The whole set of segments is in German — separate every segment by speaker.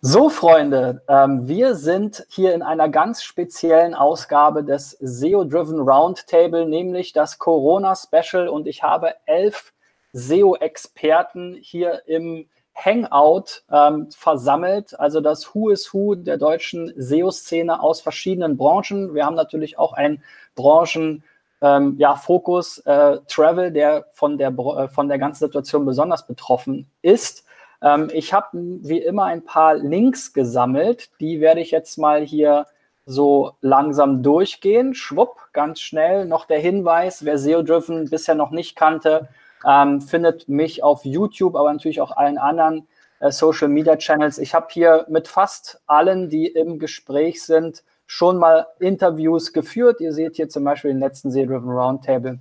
Speaker 1: So, Freunde, ähm, wir sind hier in einer ganz speziellen Ausgabe des SEO-Driven Roundtable, nämlich das Corona-Special. Und ich habe elf SEO-Experten hier im Hangout ähm, versammelt, also das Who is Who der deutschen SEO-Szene aus verschiedenen Branchen. Wir haben natürlich auch einen Branchen- ähm, ja, Fokus äh, Travel, der von der, äh, von der ganzen Situation besonders betroffen ist. Ähm, ich habe wie immer ein paar Links gesammelt, die werde ich jetzt mal hier so langsam durchgehen. Schwupp, ganz schnell noch der Hinweis, wer SEO-Driven bisher noch nicht kannte, ähm, findet mich auf YouTube, aber natürlich auch allen anderen äh, Social Media Channels. Ich habe hier mit fast allen, die im Gespräch sind, schon mal Interviews geführt. Ihr seht hier zum Beispiel den letzten SEO-Driven Roundtable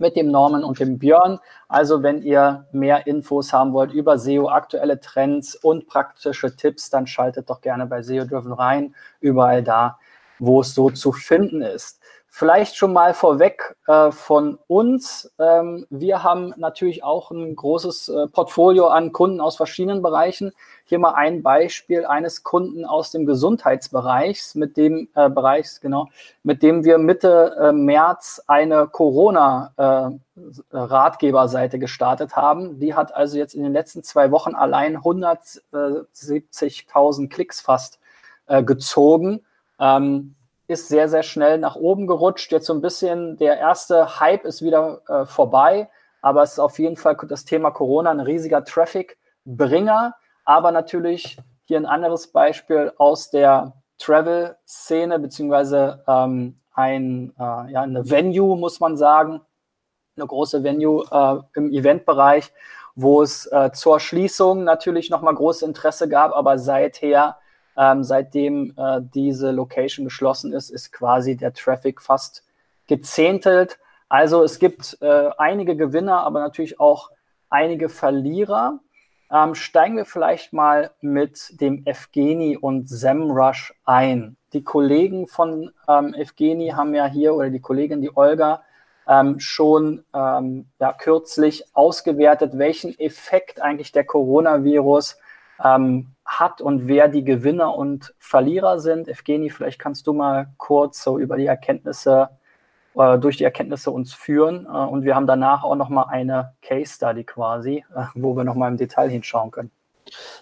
Speaker 1: mit dem Norman und dem Björn. Also wenn ihr mehr Infos haben wollt über SEO, aktuelle Trends und praktische Tipps, dann schaltet doch gerne bei SEO Driven rein, überall da, wo es so zu finden ist. Vielleicht schon mal vorweg äh, von uns. Ähm, wir haben natürlich auch ein großes äh, Portfolio an Kunden aus verschiedenen Bereichen. Hier mal ein Beispiel eines Kunden aus dem Gesundheitsbereich, mit dem äh, Bereichs, genau, mit dem wir Mitte äh, März eine Corona-Ratgeberseite äh, gestartet haben. Die hat also jetzt in den letzten zwei Wochen allein 170.000 Klicks fast äh, gezogen. Ähm, ist sehr, sehr schnell nach oben gerutscht. Jetzt so ein bisschen der erste Hype ist wieder äh, vorbei, aber es ist auf jeden Fall das Thema Corona ein riesiger Traffic-Bringer. Aber natürlich hier ein anderes Beispiel aus der Travel-Szene, beziehungsweise ähm, ein, äh, ja, eine Venue, muss man sagen, eine große Venue äh, im Eventbereich, wo es äh, zur Schließung natürlich nochmal großes Interesse gab, aber seither ähm, seitdem äh, diese Location geschlossen ist, ist quasi der Traffic fast gezähntelt. Also es gibt äh, einige Gewinner, aber natürlich auch einige Verlierer. Ähm, steigen wir vielleicht mal mit dem Evgeni und SEMrush ein. Die Kollegen von ähm, Evgeni haben ja hier, oder die Kollegin, die Olga, ähm, schon ähm, ja, kürzlich ausgewertet, welchen Effekt eigentlich der Coronavirus ähm, hat und wer die Gewinner und Verlierer sind. Evgeni, vielleicht kannst du mal kurz so über die Erkenntnisse, äh, durch die Erkenntnisse uns führen. Äh, und wir haben danach auch nochmal eine Case Study quasi, äh, wo wir nochmal im Detail hinschauen können.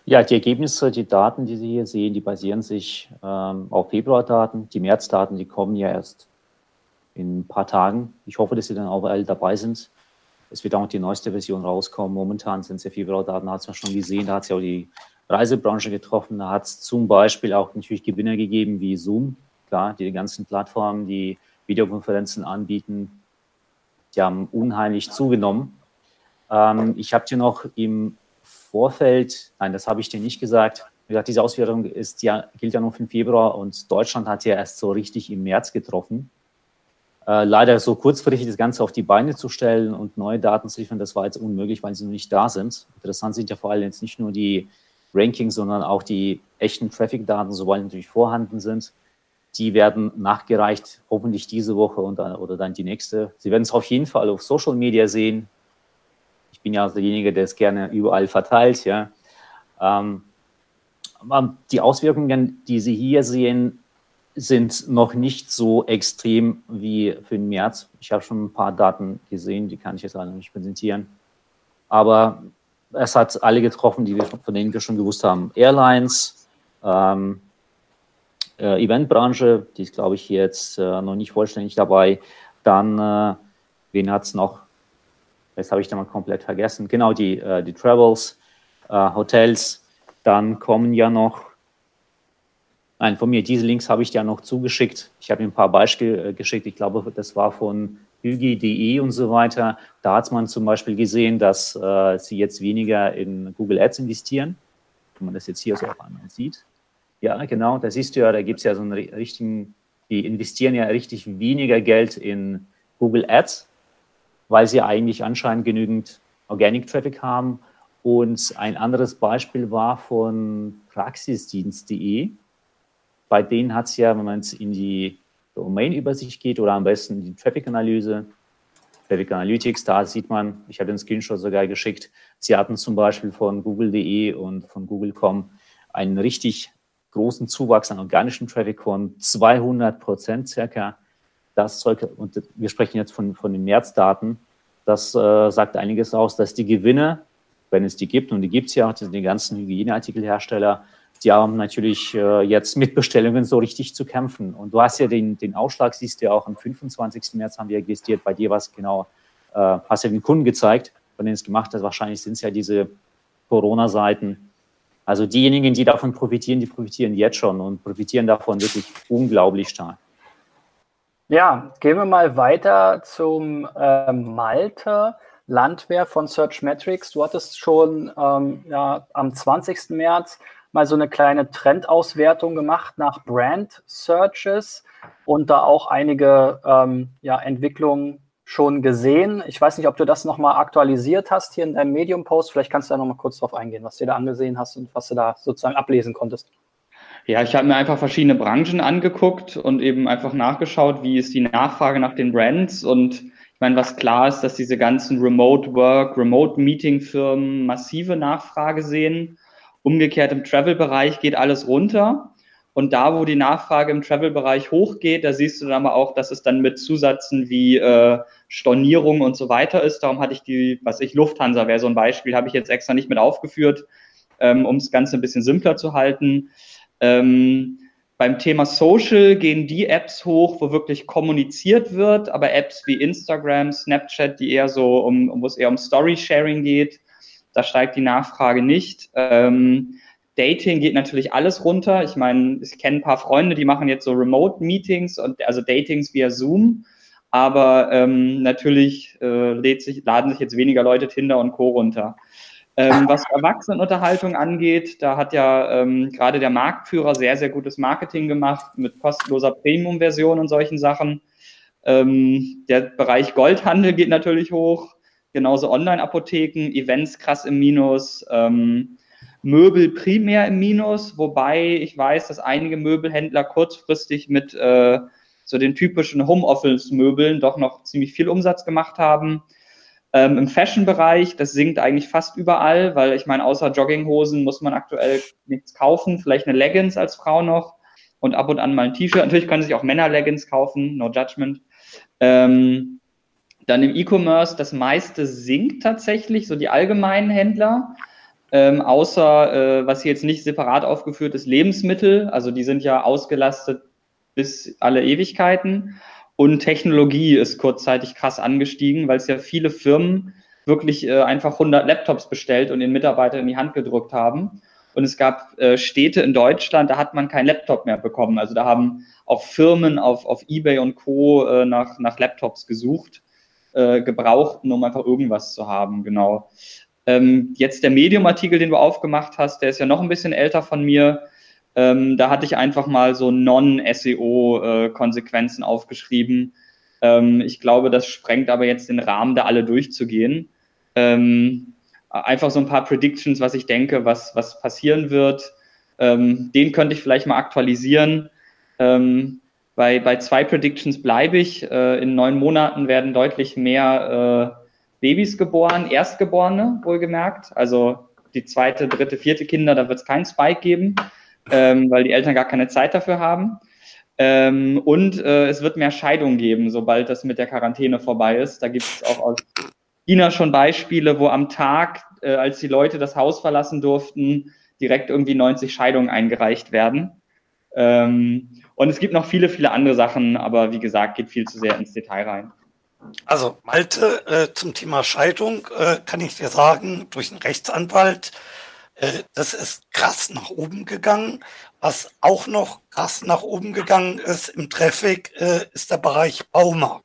Speaker 2: Ja, die Ergebnisse, die Daten, die Sie hier sehen, die basieren sich ähm, auf Februardaten. Die Märzdaten, die kommen ja erst in ein paar Tagen. Ich hoffe, dass Sie dann auch alle dabei sind. Es wird auch die neueste Version rauskommen. Momentan sind es ja Februardaten, hat es ja schon gesehen. Da hat es ja auch die Reisebranche getroffen. Da hat es zum Beispiel auch natürlich Gewinner gegeben wie Zoom, klar, die ganzen Plattformen, die Videokonferenzen anbieten, die haben unheimlich zugenommen. Ähm, ich habe dir noch im Vorfeld, nein, das habe ich dir nicht gesagt, wie gesagt, diese Auswertung ist ja, gilt ja noch für den Februar und Deutschland hat ja erst so richtig im März getroffen. Äh, leider so kurzfristig das Ganze auf die Beine zu stellen und neue Daten zu liefern, das war jetzt unmöglich, weil sie noch nicht da sind. Interessant sind ja vor allem jetzt nicht nur die Rankings, sondern auch die echten Traffic-Daten, sobald natürlich vorhanden sind. Die werden nachgereicht, hoffentlich diese Woche und dann, oder dann die nächste. Sie werden es auf jeden Fall auf Social Media sehen. Ich bin ja derjenige, der es gerne überall verteilt. Ja. Ähm, die Auswirkungen, die Sie hier sehen, sind noch nicht so extrem wie für den März. Ich habe schon ein paar Daten gesehen, die kann ich jetzt noch nicht präsentieren. Aber es hat alle getroffen, die wir, von denen wir schon gewusst haben. Airlines, ähm, äh, Eventbranche, die ist, glaube ich, jetzt äh, noch nicht vollständig dabei. Dann, äh, wen hat es noch? Jetzt habe ich da mal komplett vergessen. Genau, die, äh, die Travels, äh, Hotels. Dann kommen ja noch, nein, von mir, diese Links habe ich ja noch zugeschickt. Ich habe mir ein paar Beispiele äh, geschickt. Ich glaube, das war von Hügi.de und so weiter, da hat man zum Beispiel gesehen, dass äh, sie jetzt weniger in Google Ads investieren. Wenn man das jetzt hier so auf einmal sieht. Ja, genau, da siehst du ja, da gibt es ja so einen richtigen, die investieren ja richtig weniger Geld in Google Ads, weil sie eigentlich anscheinend genügend Organic Traffic haben. Und ein anderes Beispiel war von praxisdienst.de. Bei denen hat es ja, wenn man es in die Domain-Übersicht geht oder am besten die Traffic-Analyse, Traffic Analytics, da sieht man, ich habe den Screenshot sogar geschickt, Sie hatten zum Beispiel von google.de und von google.com einen richtig großen Zuwachs an organischem Traffic von 200 Prozent circa. Das Zeug, und wir sprechen jetzt von, von den Märzdaten, das äh, sagt einiges aus, dass die Gewinne, wenn es die gibt, und die gibt es ja, die ganzen Hygieneartikelhersteller, haben natürlich äh, jetzt mit Bestellungen so richtig zu kämpfen. Und du hast ja den, den Ausschlag, siehst du ja auch am 25. März haben wir registriert, bei dir was genau, äh, hast ja den Kunden gezeigt, von denen es gemacht hat. Wahrscheinlich sind es ja diese Corona-Seiten. Also diejenigen, die davon profitieren, die profitieren jetzt schon und profitieren davon wirklich unglaublich stark.
Speaker 1: Ja, gehen wir mal weiter zum ähm, Malte. Landwehr von Searchmetrics. Du hattest schon ähm, ja, am 20. März mal so eine kleine Trendauswertung gemacht nach Brand Searches und da auch einige ähm, ja, Entwicklungen schon gesehen. Ich weiß nicht, ob du das nochmal aktualisiert hast hier in deinem Medium-Post. Vielleicht kannst du da nochmal kurz drauf eingehen, was du da angesehen hast und was du da sozusagen ablesen konntest.
Speaker 3: Ja, ich habe mir einfach verschiedene Branchen angeguckt und eben einfach nachgeschaut, wie ist die Nachfrage nach den Brands und ich meine, was klar ist, dass diese ganzen Remote Work, Remote Meeting Firmen massive Nachfrage sehen Umgekehrt im Travel-Bereich geht alles runter. Und da, wo die Nachfrage im Travel-Bereich hochgeht, da siehst du dann aber auch, dass es dann mit Zusätzen wie äh, Stornierung und so weiter ist. Darum hatte ich die, was ich, Lufthansa wäre so ein Beispiel, habe ich jetzt extra nicht mit aufgeführt, ähm, um das Ganze ein bisschen simpler zu halten. Ähm, beim Thema Social gehen die Apps hoch, wo wirklich kommuniziert wird, aber Apps wie Instagram, Snapchat, die eher so um, wo es eher um Story-Sharing geht, da steigt die Nachfrage nicht. Ähm, Dating geht natürlich alles runter. Ich meine, ich kenne ein paar Freunde, die machen jetzt so Remote-Meetings und also Datings via Zoom. Aber ähm, natürlich äh, sich, laden sich jetzt weniger Leute Tinder und Co. runter. Ähm, was Erwachsenenunterhaltung angeht, da hat ja ähm, gerade der Marktführer sehr, sehr gutes Marketing gemacht mit kostenloser Premium-Version und solchen Sachen. Ähm, der Bereich Goldhandel geht natürlich hoch genauso Online-Apotheken, Events krass im Minus, ähm, Möbel primär im Minus, wobei ich weiß, dass einige Möbelhändler kurzfristig mit äh, so den typischen Homeoffice-Möbeln doch noch ziemlich viel Umsatz gemacht haben. Ähm, Im Fashion-Bereich, das sinkt eigentlich fast überall, weil ich meine, außer Jogginghosen muss man aktuell nichts kaufen, vielleicht eine Leggings als Frau noch und ab und an mal ein T-Shirt. Natürlich können sich auch Männer Leggings kaufen, no judgment. Ähm, dann im E-Commerce, das meiste sinkt tatsächlich, so die allgemeinen Händler. Ähm, außer, äh, was hier jetzt nicht separat aufgeführt ist, Lebensmittel. Also die sind ja ausgelastet bis alle Ewigkeiten. Und Technologie ist kurzzeitig krass angestiegen, weil es ja viele Firmen wirklich äh, einfach 100 Laptops bestellt und den Mitarbeitern in die Hand gedrückt haben. Und es gab äh, Städte in Deutschland, da hat man kein Laptop mehr bekommen. Also da haben auch Firmen auf, auf eBay und Co. Äh, nach, nach Laptops gesucht äh, gebrauchten, um einfach irgendwas zu haben, genau. Ähm, jetzt der Medium-Artikel, den du aufgemacht hast, der ist ja noch ein bisschen älter von mir. Ähm, da hatte ich einfach mal so Non-SEO-Konsequenzen aufgeschrieben. Ähm, ich glaube, das sprengt aber jetzt den Rahmen, da alle durchzugehen. Ähm, einfach so ein paar Predictions, was ich denke, was, was passieren wird. Ähm, den könnte ich vielleicht mal aktualisieren. Ähm, bei, bei zwei Predictions bleibe ich. Äh, in neun Monaten werden deutlich mehr äh, Babys geboren, Erstgeborene wohlgemerkt. Also die zweite, dritte, vierte Kinder, da wird es keinen Spike geben, ähm, weil die Eltern gar keine Zeit dafür haben. Ähm, und äh, es wird mehr Scheidungen geben, sobald das mit der Quarantäne vorbei ist. Da gibt es auch aus China schon Beispiele, wo am Tag, äh, als die Leute das Haus verlassen durften, direkt irgendwie 90 Scheidungen eingereicht werden. Ähm, und es gibt noch viele, viele andere Sachen, aber wie gesagt, geht viel zu sehr ins Detail rein.
Speaker 4: Also Malte, äh, zum Thema Scheidung äh, kann ich dir sagen, durch einen Rechtsanwalt, äh, das ist krass nach oben gegangen. Was auch noch krass nach oben gegangen ist im Traffic, äh, ist der Bereich Baumarkt.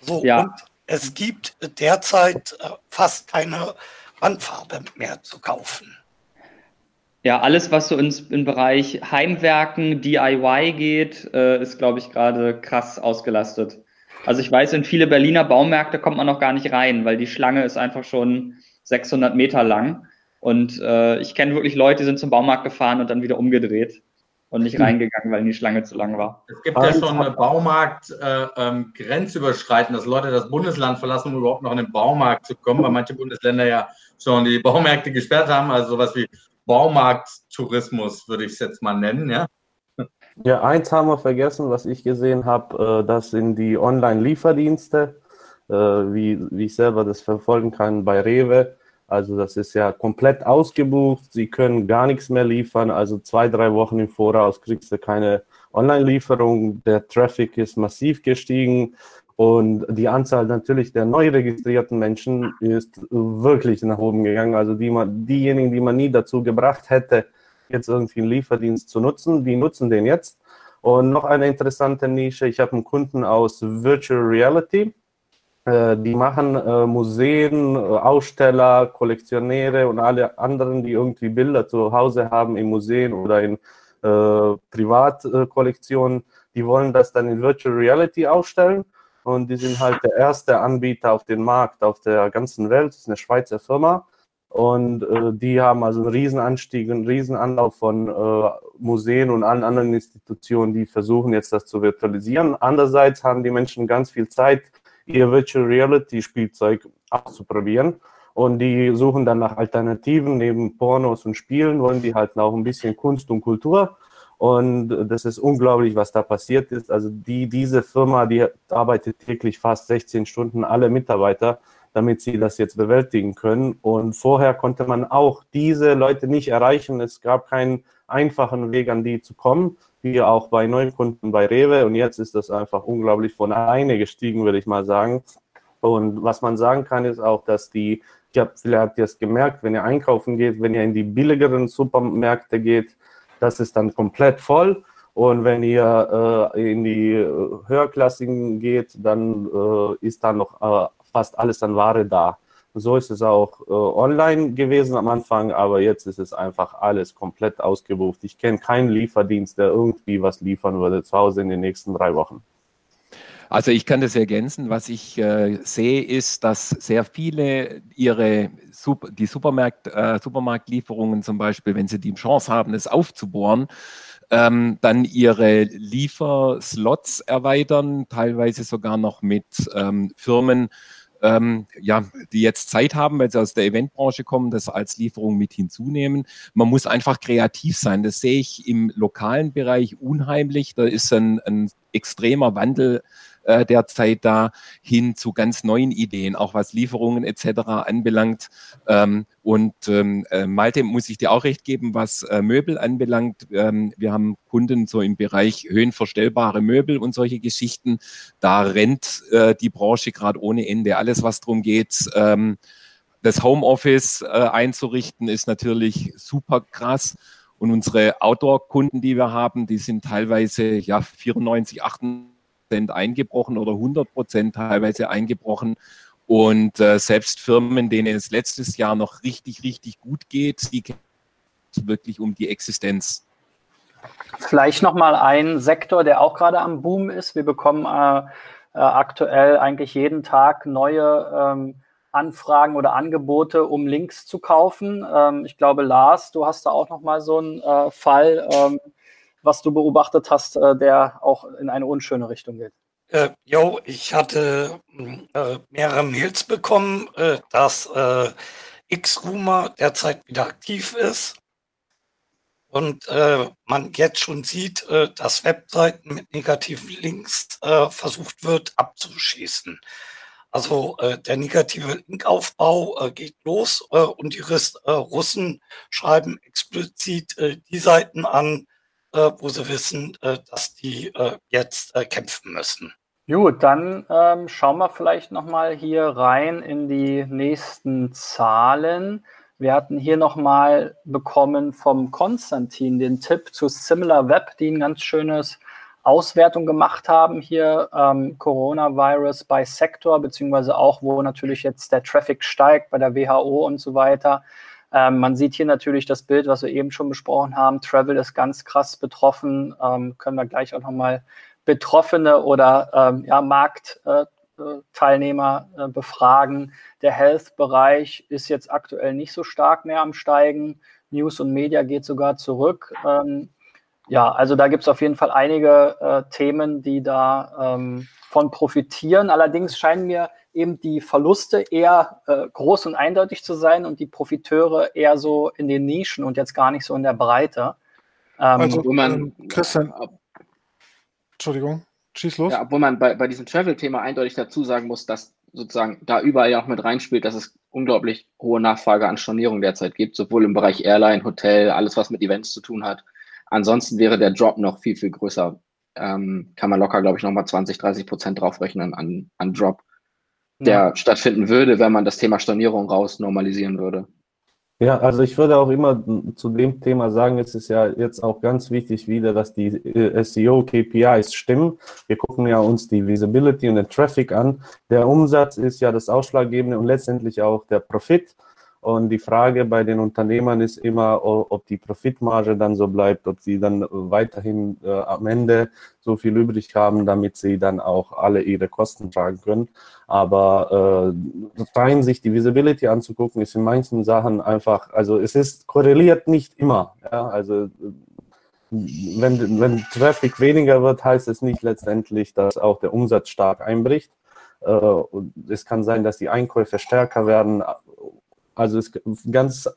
Speaker 4: So, ja. und es gibt derzeit äh, fast keine Wandfarbe mehr zu kaufen.
Speaker 3: Ja, alles, was so ins im Bereich Heimwerken, DIY geht, äh, ist, glaube ich, gerade krass ausgelastet. Also ich weiß, in viele Berliner Baumärkte kommt man noch gar nicht rein, weil die Schlange ist einfach schon 600 Meter lang. Und äh, ich kenne wirklich Leute, die sind zum Baumarkt gefahren und dann wieder umgedreht. und nicht reingegangen, weil die Schlange zu lang war.
Speaker 5: Es gibt ja schon eine Baumarkt-Grenzüberschreiten, äh, ähm, dass Leute das Bundesland verlassen, um überhaupt noch in den Baumarkt zu kommen, weil manche Bundesländer ja schon die Baumärkte gesperrt haben, also sowas wie Baumarkttourismus würde ich es jetzt mal nennen, ja.
Speaker 6: Ja, eins haben wir vergessen, was ich gesehen habe, äh, das sind die Online-Lieferdienste, äh, wie, wie ich selber das verfolgen kann bei Rewe. Also das ist ja komplett ausgebucht. Sie können gar nichts mehr liefern. Also zwei, drei Wochen im Voraus kriegst du keine Online-Lieferung. Der Traffic ist massiv gestiegen. Und die Anzahl natürlich der neu registrierten Menschen ist wirklich nach oben gegangen. Also die diejenigen, die man nie dazu gebracht hätte, jetzt irgendwie einen Lieferdienst zu nutzen, die nutzen den jetzt. Und noch eine interessante Nische, ich habe einen Kunden aus Virtual Reality. Äh, die machen äh, Museen, äh, Aussteller, Kollektionäre und alle anderen, die irgendwie Bilder zu Hause haben in Museen oder in Privatkollektionen, die wollen das dann in Virtual Reality ausstellen. Und die sind halt der erste Anbieter auf dem Markt auf der ganzen Welt. Das ist eine Schweizer Firma. Und äh, die haben also einen Riesenanstieg, einen Riesenanlauf von äh, Museen und allen anderen Institutionen, die versuchen jetzt das zu virtualisieren. Andererseits haben die Menschen ganz viel Zeit, ihr Virtual Reality Spielzeug auszuprobieren. Und die suchen dann nach Alternativen neben Pornos und Spielen, wollen die halt auch ein bisschen Kunst und Kultur. Und das ist unglaublich, was da passiert ist. Also die, diese Firma, die arbeitet täglich fast 16 Stunden, alle Mitarbeiter, damit sie das jetzt bewältigen können. Und vorher konnte man auch diese Leute nicht erreichen. Es gab keinen einfachen Weg, an die zu kommen, wie auch bei Neukunden bei Rewe. Und jetzt ist das einfach unglaublich von alleine gestiegen, würde ich mal sagen. Und was man sagen kann, ist auch, dass die, ich habe, vielleicht habt ihr es gemerkt, wenn ihr einkaufen geht, wenn ihr in die billigeren Supermärkte geht, das ist dann komplett voll. Und wenn ihr äh, in die äh, höherklassigen geht, dann äh, ist da noch äh, fast alles an Ware da. So ist es auch äh, online gewesen am Anfang, aber jetzt ist es einfach alles komplett ausgebucht. Ich kenne keinen Lieferdienst, der irgendwie was liefern würde zu Hause in den nächsten drei Wochen.
Speaker 7: Also ich kann das ergänzen. Was ich äh, sehe, ist, dass sehr viele ihre Super, die Supermarkt, äh, Supermarktlieferungen zum Beispiel, wenn sie die Chance haben, es aufzubohren, ähm, dann ihre Lieferslots erweitern, teilweise sogar noch mit ähm, Firmen, ähm, ja, die jetzt Zeit haben, weil sie aus der Eventbranche kommen, das als Lieferung mit hinzunehmen. Man muss einfach kreativ sein. Das sehe ich im lokalen Bereich unheimlich. Da ist ein, ein extremer Wandel äh, derzeit da hin zu ganz neuen Ideen, auch was Lieferungen etc. anbelangt. Ähm, und ähm, äh, Malte muss ich dir auch recht geben, was äh, Möbel anbelangt. Ähm, wir haben Kunden so im Bereich höhenverstellbare Möbel und solche Geschichten. Da rennt äh, die Branche gerade ohne Ende. Alles, was darum geht, ähm, das Homeoffice äh, einzurichten, ist natürlich super krass. Und unsere Outdoor-Kunden, die wir haben, die sind teilweise ja 94, 98 Prozent eingebrochen oder 100 Prozent teilweise eingebrochen. Und äh, selbst Firmen, denen es letztes Jahr noch richtig, richtig gut geht, die kämpfen wirklich um die Existenz.
Speaker 1: Vielleicht nochmal ein Sektor, der auch gerade am Boom ist. Wir bekommen äh, äh, aktuell eigentlich jeden Tag neue ähm, Anfragen oder Angebote, um Links zu kaufen. Ähm, ich glaube, Lars, du hast da auch nochmal so einen äh, Fall. Ähm, was du beobachtet hast, äh, der auch in eine unschöne Richtung geht?
Speaker 4: Äh, jo, ich hatte äh, mehrere Mails bekommen, äh, dass äh, X-Rumor derzeit wieder aktiv ist und äh, man jetzt schon sieht, äh, dass Webseiten mit negativen Links versucht wird abzuschießen. Also der negative Linkaufbau geht los und die Russen schreiben explizit die Seiten an, wo sie wissen, äh, dass die äh, jetzt äh, kämpfen müssen.
Speaker 1: Gut, dann ähm, schauen wir vielleicht nochmal hier rein in die nächsten Zahlen. Wir hatten hier nochmal bekommen vom Konstantin den Tipp zu Similar Web, die ein ganz schönes Auswertung gemacht haben hier, ähm, Coronavirus bei Sektor, beziehungsweise auch, wo natürlich jetzt der Traffic steigt bei der WHO und so weiter. Ähm, man sieht hier natürlich das Bild, was wir eben schon besprochen haben. Travel ist ganz krass betroffen. Ähm, können wir gleich auch nochmal Betroffene oder ähm, ja, Marktteilnehmer äh, äh, befragen. Der Health-Bereich ist jetzt aktuell nicht so stark mehr am Steigen. News und Media geht sogar zurück. Ähm, Ja, also da gibt es auf jeden Fall einige äh, Themen, die da ähm, von profitieren. Allerdings scheinen mir eben die Verluste eher äh, groß und eindeutig zu sein und die Profiteure eher so in den Nischen und jetzt gar nicht so in der Breite.
Speaker 8: Ähm, also, wo man, ähm, Christian, Entschuldigung, schieß los.
Speaker 9: Ja, obwohl man bei, bei diesem Travel-Thema eindeutig dazu sagen muss, dass sozusagen da überall ja auch mit reinspielt, dass es unglaublich hohe Nachfrage an Stornierung derzeit gibt, sowohl im Bereich Airline, Hotel, alles, was mit Events zu tun hat. Ansonsten wäre der Drop noch viel, viel größer. Ähm, kann man locker, glaube ich, nochmal 20, 30 Prozent draufrechnen an, an Drop, der stattfinden würde, wenn man das Thema Stornierung raus normalisieren würde.
Speaker 6: Ja, also ich würde auch immer zu dem Thema sagen, es ist ja jetzt auch ganz wichtig wieder, dass die äh, SEO-KPIs stimmen. Wir gucken ja uns die Visibility und den Traffic an. Der Umsatz ist ja das Ausschlaggebende und letztendlich auch der Profit. Und die Frage bei den Unternehmern ist immer, ob die Profitmarge dann so bleibt, ob sie dann weiterhin äh, am Ende so viel übrig haben, damit sie dann auch alle ihre Kosten tragen können. Aber äh, rein sich die Visibility anzugucken, ist in manchen Sachen einfach, also es ist korreliert nicht immer. Ja? Also wenn, wenn Traffic weniger wird, heißt es nicht letztendlich, dass auch der Umsatz stark einbricht. Äh, es kann sein, dass die Einkäufe stärker werden also ist ganz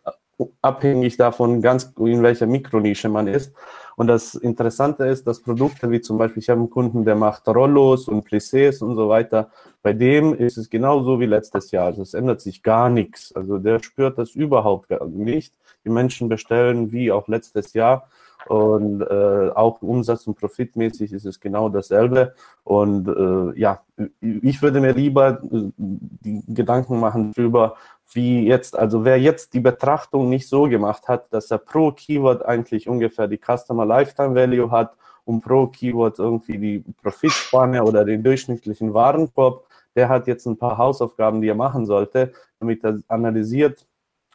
Speaker 6: abhängig davon, ganz in welcher Mikronische man ist. Und das Interessante ist, dass Produkte wie zum Beispiel, ich habe einen Kunden, der macht Rollos und Plissés und so weiter. Bei dem ist es genauso wie letztes Jahr. Also es ändert sich gar nichts. Also der spürt das überhaupt nicht. Die Menschen bestellen wie auch letztes Jahr. Und äh, auch umsatz- und profitmäßig ist es genau dasselbe. Und äh, ja, ich würde mir lieber äh, die Gedanken machen darüber, wie jetzt, also wer jetzt die Betrachtung nicht so gemacht hat, dass er pro Keyword eigentlich ungefähr die Customer Lifetime Value hat und pro Keyword irgendwie die Profitspanne oder den durchschnittlichen Warenkorb, der hat jetzt ein paar Hausaufgaben, die er machen sollte, damit er analysiert,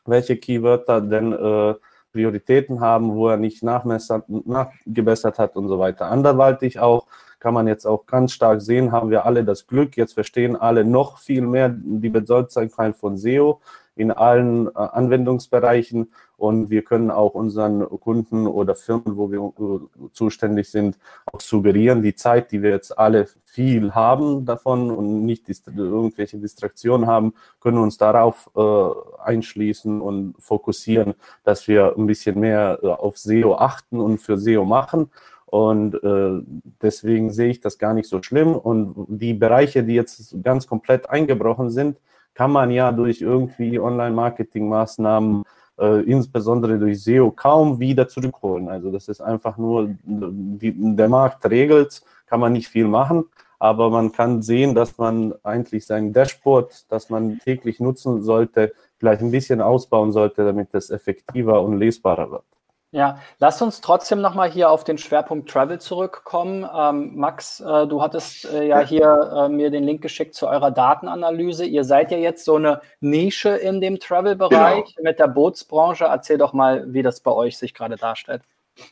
Speaker 6: welche Keywörter denn äh, Prioritäten haben, wo er nicht nachgebessert hat und so weiter. Anderweitig auch kann man jetzt auch ganz stark sehen, haben wir alle das Glück, jetzt verstehen alle noch viel mehr. Die Bedeutsamkeit von SEO in allen äh, Anwendungsbereichen und wir können auch unseren Kunden oder Firmen, wo wir zuständig sind, auch suggerieren, die Zeit, die wir jetzt alle viel haben davon und nicht irgendwelche Distraktionen haben, können uns darauf äh, einschließen und fokussieren, dass wir ein bisschen mehr äh, auf SEO achten und für SEO machen. Und äh, deswegen sehe ich das gar nicht so schlimm. Und die Bereiche, die jetzt ganz komplett eingebrochen sind, kann man ja durch irgendwie Online-Marketing-Maßnahmen, äh, insbesondere durch SEO, kaum wieder zurückholen. Also das ist einfach nur, die, der Markt regelt, kann man nicht viel machen. Aber man kann sehen, dass man eigentlich sein Dashboard, das man täglich nutzen sollte, vielleicht ein bisschen ausbauen sollte, damit es effektiver und lesbarer wird.
Speaker 1: Ja, lass uns trotzdem nochmal hier auf den Schwerpunkt Travel zurückkommen. Ähm, Max, äh, du hattest äh, ja hier äh, mir den Link geschickt zu eurer Datenanalyse. Ihr seid ja jetzt so eine Nische in dem Travel-Bereich genau. mit der Bootsbranche. Erzähl doch mal, wie das bei euch sich gerade darstellt.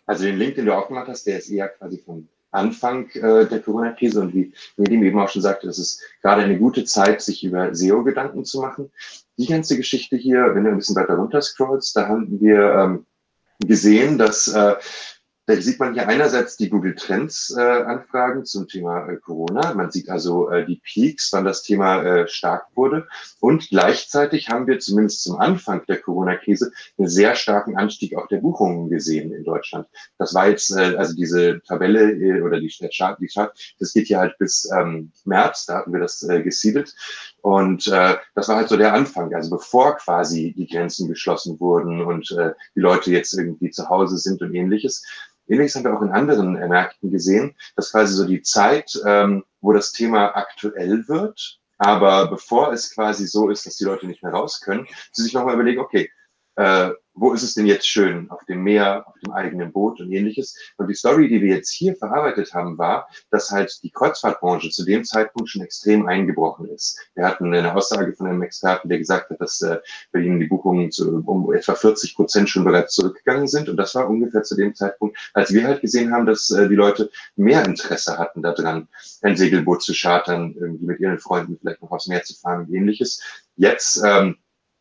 Speaker 10: Also den Link, den du auch gemacht hast, der ist eher quasi vom Anfang äh, der Corona-Krise und wie Nedim eben auch schon sagte, das ist gerade eine gute Zeit, sich über SEO Gedanken zu machen. Die ganze Geschichte hier, wenn du ein bisschen weiter runter scrollst, da haben wir ähm, gesehen, dass äh, da sieht man hier einerseits die Google Trends äh, Anfragen zum Thema äh, Corona. Man sieht also äh, die Peaks, wann das Thema äh, stark wurde. Und gleichzeitig haben wir zumindest zum Anfang der Corona-Krise einen sehr starken Anstieg auch der Buchungen gesehen in Deutschland. Das war jetzt, äh, also diese Tabelle äh, oder die Chart, die Chart, das geht hier halt bis ähm, März, da hatten wir das äh, gesiedelt. Und äh, das war halt so der Anfang, also bevor quasi die Grenzen geschlossen wurden und äh, die Leute jetzt irgendwie zu Hause sind und ähnliches. Ähnliches haben wir auch in anderen äh, Märkten gesehen, dass quasi so die Zeit, ähm, wo das Thema aktuell wird, aber bevor es quasi so ist, dass die Leute nicht mehr raus können, sie sich nochmal überlegen, okay, äh, wo ist es denn jetzt schön? Auf dem Meer, auf dem eigenen Boot und ähnliches. Und die Story, die wir jetzt hier verarbeitet haben, war, dass halt die Kreuzfahrtbranche zu dem Zeitpunkt schon extrem eingebrochen ist. Wir hatten eine Aussage von einem Experten, der gesagt hat, dass äh, bei ihnen die Buchungen zu, um etwa 40 Prozent schon bereits zurückgegangen sind. Und das war ungefähr zu dem Zeitpunkt, als wir halt gesehen haben, dass äh, die Leute mehr Interesse hatten daran, ein Segelboot zu chartern, irgendwie mit ihren Freunden vielleicht noch aufs Meer zu fahren und ähnliches. Jetzt ähm,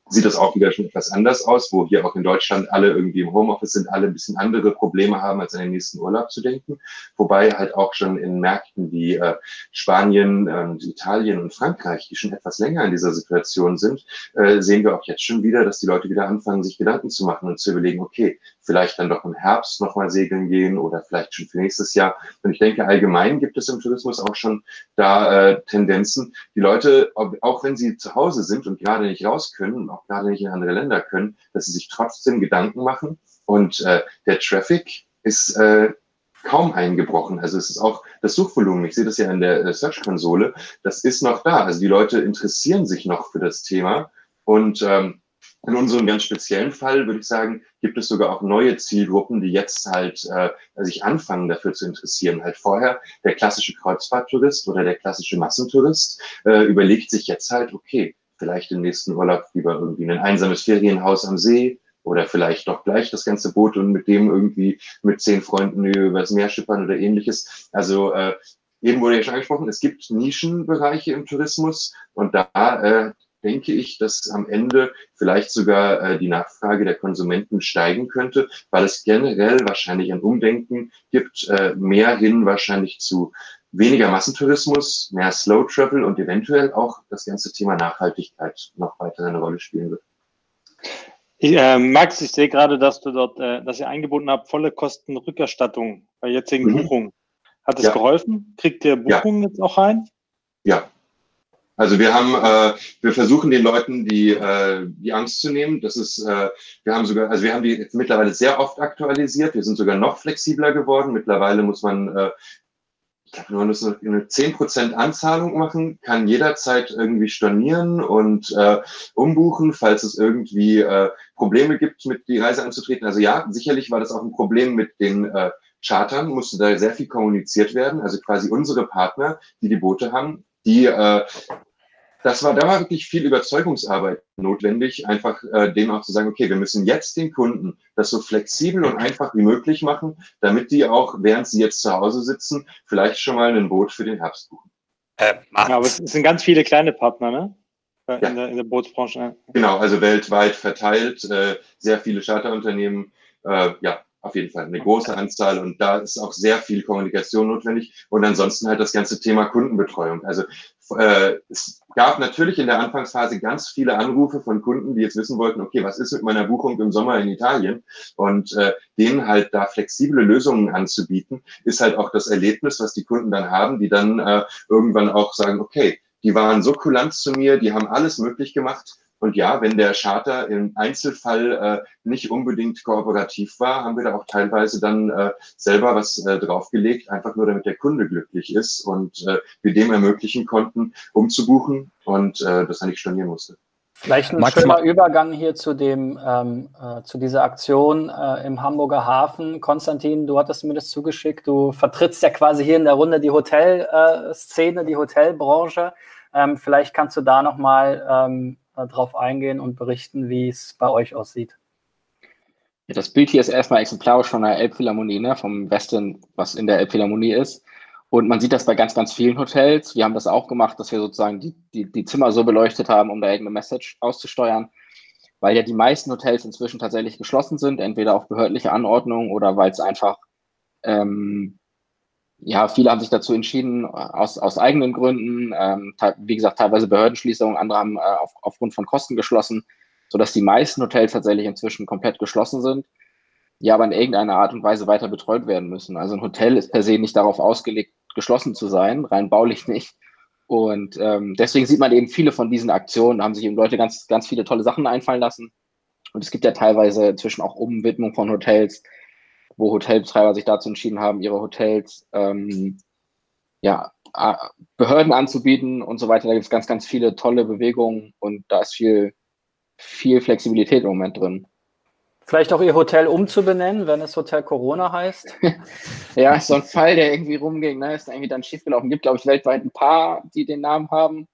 Speaker 10: sieht das auch wieder schon etwas anders aus, wo hier auch in Deutschland alle irgendwie im Homeoffice sind, alle ein bisschen andere Probleme haben, als an den nächsten Urlaub zu denken. Wobei halt auch schon in Märkten wie äh, Spanien, äh, Italien und Frankreich, die schon etwas länger in dieser Situation sind, äh, sehen wir auch jetzt schon wieder, dass die Leute wieder anfangen, sich Gedanken zu machen und zu überlegen, okay, vielleicht dann doch im Herbst nochmal segeln gehen oder vielleicht schon für nächstes Jahr. Und ich denke, allgemein gibt es im Tourismus auch schon da äh, Tendenzen. Die Leute, auch wenn sie zu Hause sind und gerade nicht raus können, auch gerade nicht in andere Länder können, dass sie sich trotzdem Gedanken machen. Und äh, der Traffic ist äh, kaum eingebrochen. Also es ist auch das Suchvolumen, ich sehe das ja in der Search-Konsole, das ist noch da. Also die Leute interessieren sich noch für das Thema. Und ähm, in unserem ganz speziellen Fall würde ich sagen, gibt es sogar auch neue Zielgruppen, die jetzt halt äh, sich anfangen dafür zu interessieren. Halt vorher der klassische Kreuzfahrttourist oder der klassische Massentourist äh, überlegt sich jetzt halt, okay, vielleicht im nächsten Urlaub lieber irgendwie ein einsames Ferienhaus am See oder vielleicht doch gleich das ganze Boot und mit dem irgendwie mit zehn Freunden übers Meer schippern oder ähnliches. Also äh, eben wurde ja schon angesprochen, es gibt Nischenbereiche im Tourismus und da äh, denke ich, dass am Ende vielleicht sogar äh, die Nachfrage der Konsumenten steigen könnte, weil es generell wahrscheinlich ein Umdenken gibt, äh, mehr hin wahrscheinlich zu weniger Massentourismus, mehr Slow Travel und eventuell auch das ganze Thema Nachhaltigkeit noch weiter eine Rolle spielen wird.
Speaker 8: Äh, Max, ich sehe gerade, dass du dort, äh, dass ihr angeboten habt, volle Kostenrückerstattung bei jetzigen mhm. Buchungen. Hat es ja. geholfen? Kriegt ihr Buchungen ja. jetzt auch rein?
Speaker 10: Ja, also wir haben, äh, wir versuchen den Leuten die, äh, die Angst zu nehmen. Das ist, äh, wir haben sogar, also wir haben die jetzt mittlerweile sehr oft aktualisiert. Wir sind sogar noch flexibler geworden. Mittlerweile muss man, äh, ich glaube, man muss eine 10% Anzahlung machen, kann jederzeit irgendwie stornieren und äh, umbuchen, falls es irgendwie äh, Probleme gibt, mit die Reise anzutreten. Also ja, sicherlich war das auch ein Problem mit den äh, Chartern, musste da sehr viel kommuniziert werden. Also quasi unsere Partner, die die Boote haben, die äh, das war, da war wirklich viel Überzeugungsarbeit notwendig, einfach äh, dem auch zu sagen, okay, wir müssen jetzt den Kunden das so flexibel und einfach wie möglich machen, damit die auch, während sie jetzt zu Hause sitzen, vielleicht schon mal ein Boot für den Herbst buchen.
Speaker 8: Äh, ja, aber es sind ganz viele kleine Partner, ne? In, ja. der, in der Bootsbranche.
Speaker 10: Genau, also weltweit verteilt, äh, sehr viele Charterunternehmen, äh, ja, auf jeden Fall eine große Anzahl und da ist auch sehr viel Kommunikation notwendig und ansonsten halt das ganze Thema Kundenbetreuung. Also äh, es gab natürlich in der Anfangsphase ganz viele Anrufe von Kunden, die jetzt wissen wollten, okay, was ist mit meiner Buchung im Sommer in Italien? Und äh, denen halt da flexible Lösungen anzubieten, ist halt auch das Erlebnis, was die Kunden dann haben, die dann äh, irgendwann auch sagen, okay, die waren so kulant zu mir, die haben alles möglich gemacht und ja, wenn der Charter im Einzelfall äh, nicht unbedingt kooperativ war, haben wir da auch teilweise dann äh, selber was äh, draufgelegt, einfach nur damit der Kunde glücklich ist und äh, wir dem ermöglichen konnten, umzubuchen und äh, das er nicht stornieren musste.
Speaker 1: Vielleicht ein Max, schöner Übergang hier zu dem, ähm, äh, zu dieser Aktion äh, im Hamburger Hafen. Konstantin, du hattest mir das zugeschickt. Du vertrittst ja quasi hier in der Runde die Hotelszene, äh, die Hotelbranche. Ähm, vielleicht kannst du da nochmal ähm, drauf eingehen und berichten, wie es bei euch aussieht.
Speaker 9: Ja, das Bild hier ist erstmal exemplarisch von der Elbphilharmonie, ne, vom Westen, was in der Elbphilharmonie ist. Und man sieht das bei ganz, ganz vielen Hotels. Wir haben das auch gemacht, dass wir sozusagen die, die, die Zimmer so beleuchtet haben, um da irgendeine Message auszusteuern. Weil ja die meisten Hotels inzwischen tatsächlich geschlossen sind, entweder auf behördliche Anordnung oder weil es einfach ähm, ja, viele haben sich dazu entschieden, aus, aus eigenen Gründen, ähm, wie gesagt, teilweise Behördenschließungen, andere haben äh, auf, aufgrund von Kosten geschlossen, sodass die meisten Hotels tatsächlich inzwischen komplett geschlossen sind, die aber in irgendeiner Art und Weise weiter betreut werden müssen. Also ein Hotel ist per se nicht darauf ausgelegt, geschlossen zu sein, rein baulich nicht. Und ähm, deswegen sieht man eben viele von diesen Aktionen, haben sich eben Leute ganz, ganz viele tolle Sachen einfallen lassen. Und es gibt ja teilweise inzwischen auch Umwidmung von Hotels, wo Hotelbetreiber sich dazu entschieden haben, ihre Hotels ähm, ja, Behörden anzubieten und so weiter. Da gibt es ganz, ganz viele tolle Bewegungen und da ist viel, viel Flexibilität im Moment drin.
Speaker 1: Vielleicht auch Ihr Hotel umzubenennen, wenn es Hotel Corona heißt?
Speaker 9: ja, ist so ein Fall, der irgendwie rumging, ne? ist irgendwie dann schiefgelaufen. Gibt, glaube ich, weltweit ein paar, die den Namen haben.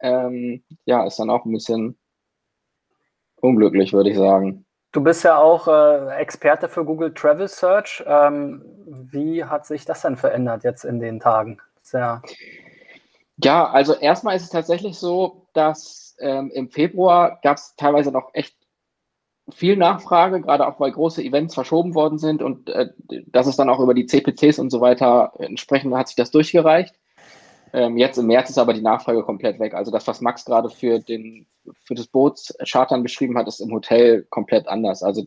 Speaker 9: Ähm, ja, ist dann auch ein bisschen unglücklich, würde ich sagen.
Speaker 1: Du bist ja auch äh, Experte für Google Travel Search. Ähm, wie hat sich das denn verändert jetzt in den Tagen?
Speaker 9: Sehr ja, also erstmal ist es tatsächlich so, dass ähm, im Februar gab es teilweise noch echt viel Nachfrage, gerade auch weil große Events verschoben worden sind und äh, das ist dann auch über die CPCs und so weiter entsprechend hat sich das durchgereicht. Ähm, jetzt im März ist aber die Nachfrage komplett weg. Also das, was Max gerade für den für das Bootschartern beschrieben hat, ist im Hotel komplett anders. Also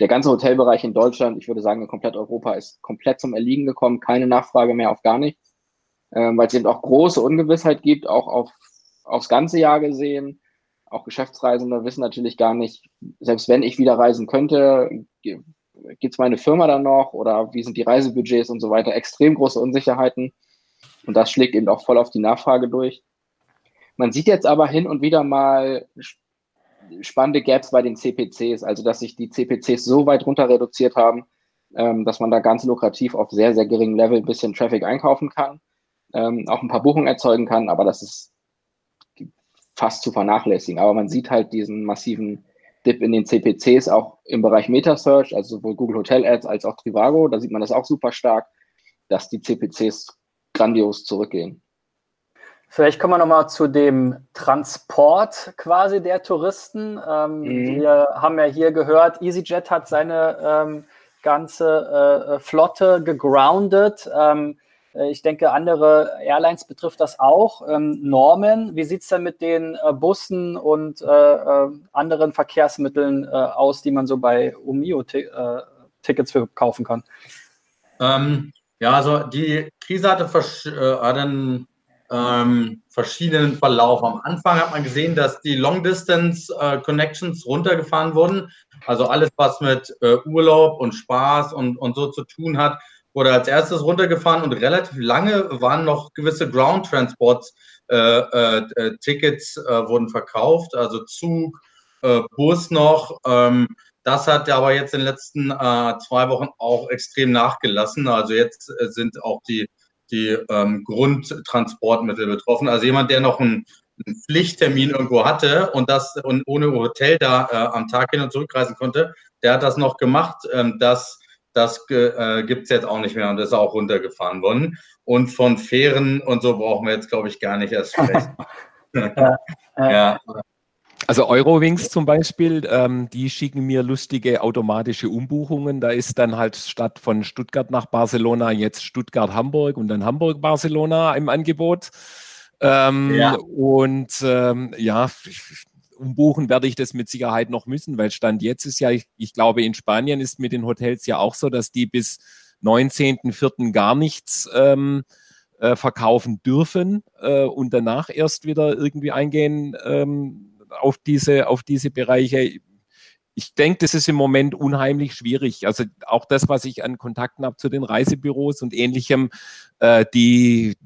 Speaker 9: der ganze Hotelbereich in Deutschland, ich würde sagen in komplett Europa, ist komplett zum Erliegen gekommen, keine Nachfrage mehr auf gar nichts, ähm, weil es eben auch große Ungewissheit gibt, auch auf aufs ganze Jahr gesehen auch Geschäftsreisende wissen natürlich gar nicht, selbst wenn ich wieder reisen könnte, gibt es meine Firma dann noch oder wie sind die Reisebudgets und so weiter. Extrem große Unsicherheiten. Und das schlägt eben auch voll auf die Nachfrage durch. Man sieht jetzt aber hin und wieder mal spannende Gaps bei den CPCs, also dass sich die CPCs so weit runter reduziert haben, ähm, dass man da ganz lukrativ auf sehr, sehr geringem Level ein bisschen Traffic einkaufen kann, ähm, auch ein paar Buchungen erzeugen kann, aber das ist fast zu vernachlässigen. Aber man sieht halt diesen massiven Dip in den CPCs auch im Bereich Metasearch, also sowohl Google Hotel Ads als auch Trivago. Da sieht man das auch super stark, dass die CPCs grandios zurückgehen.
Speaker 1: Vielleicht kommen wir nochmal zu dem Transport quasi der Touristen. Ähm, mhm. Wir haben ja hier gehört, EasyJet hat seine ähm, ganze äh, Flotte gegroundet. Ähm, äh, ich denke, andere Airlines betrifft das auch. Ähm, Norman, wie sieht es denn mit den äh, Bussen und äh, äh, anderen Verkehrsmitteln äh, aus, die man so bei Umio-Tickets für kaufen kann?
Speaker 5: Ähm, ja, also die Krise hatte, hatte einen ähm, verschiedenen Verlauf. Am Anfang hat man gesehen, dass die Long-Distance-Connections runtergefahren wurden. Also alles, was mit Urlaub und Spaß und, und so zu tun hat, wurde als erstes runtergefahren und relativ lange waren noch gewisse Ground Transport äh, äh, äh, Tickets äh, wurden verkauft, also Zug, äh, Bus noch. Ähm, das hat aber jetzt in den letzten äh, zwei Wochen auch extrem nachgelassen. Also jetzt sind auch die, die ähm, Grundtransportmittel betroffen. Also jemand, der noch einen, einen Pflichttermin irgendwo hatte und das und ohne Hotel da am Tag hin und zurückreisen konnte, der hat das noch gemacht. Ähm, das das äh, gibt es jetzt auch nicht mehr und ist auch runtergefahren worden. Und von Fähren und so brauchen wir jetzt, glaube ich, gar nicht erst sprechen. ja,
Speaker 7: ja. Also Eurowings zum Beispiel, ähm, die schicken mir lustige automatische Umbuchungen. Da ist dann halt statt von Stuttgart nach Barcelona jetzt Stuttgart-Hamburg und dann Hamburg-Barcelona im Angebot. Ähm, ja. Und ähm, ja, umbuchen werde ich das mit Sicherheit noch müssen, weil Stand jetzt ist ja, ich, ich glaube, in Spanien ist mit den Hotels ja auch so, dass die bis 19.04. gar nichts ähm, äh, verkaufen dürfen äh, und danach erst wieder irgendwie eingehen ähm, auf, diese, auf diese Bereiche. Ich denke, das ist im Moment unheimlich schwierig. Also auch das, was ich an Kontakten habe zu den Reisebüros und ähnlichem, äh, die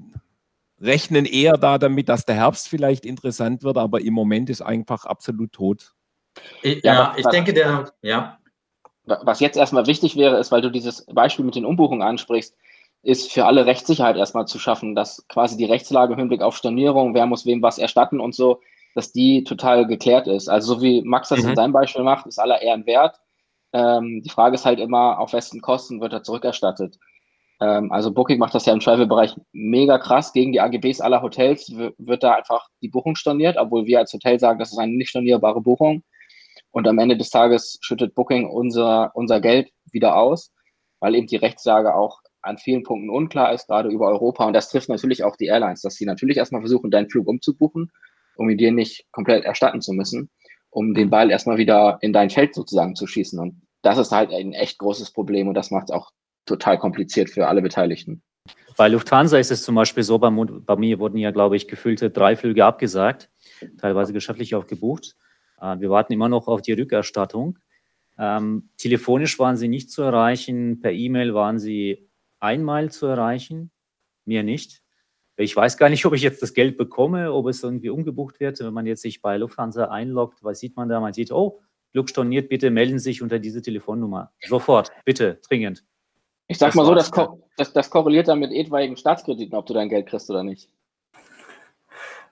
Speaker 7: rechnen eher da damit, dass der Herbst vielleicht interessant wird, aber im Moment ist einfach absolut tot.
Speaker 9: Ja, ja ich was, denke, der, ja. Was jetzt erstmal wichtig wäre, ist, weil du dieses Beispiel mit den Umbuchungen ansprichst, ist für alle Rechtssicherheit erstmal zu schaffen, dass quasi die Rechtslage im Hinblick auf Stornierung, wer muss wem was erstatten und so, dass die total geklärt ist. Also so wie Max das mhm. in seinem Beispiel macht, ist aller Ehren wert. Ähm, die Frage ist halt immer, auf wessen Kosten wird er zurückerstattet. Ähm, also Booking macht das ja im Travel-Bereich mega krass. Gegen die AGBs aller Hotels wird da einfach die Buchung storniert, obwohl wir als Hotel sagen, das ist eine nicht stornierbare Buchung. Und am Ende des Tages schüttet Booking unser, unser Geld wieder aus, weil eben die Rechtslage auch an vielen Punkten unklar ist, gerade über Europa. Und das trifft natürlich auch die Airlines, dass sie natürlich erstmal versuchen, deinen Flug umzubuchen, um ihn dir nicht komplett erstatten zu müssen, um den Ball erstmal wieder in dein Feld sozusagen zu schießen. Und das ist halt ein echt großes Problem und das macht es auch total kompliziert für alle Beteiligten.
Speaker 2: Bei Lufthansa ist es zum Beispiel so, bei, bei mir wurden ja, glaube ich, gefühlte drei Flüge abgesagt, teilweise geschäftlich auch gebucht. Äh, wir warten immer noch auf die Rückerstattung. Ähm, telefonisch waren sie nicht zu erreichen, per E-Mail waren sie einmal zu erreichen, mir nicht. Ich weiß gar nicht, ob ich jetzt das Geld bekomme, ob es irgendwie umgebucht wird. Wenn man jetzt sich bei Lufthansa einloggt, was sieht man da? Man sieht, oh, Glück storniert, bitte melden Sie sich unter diese Telefonnummer. Sofort, bitte, dringend.
Speaker 9: Ich sag das mal so, das, ko das, das, korreliert dann mit etwaigen Staatskrediten, ob du dein Geld kriegst oder nicht.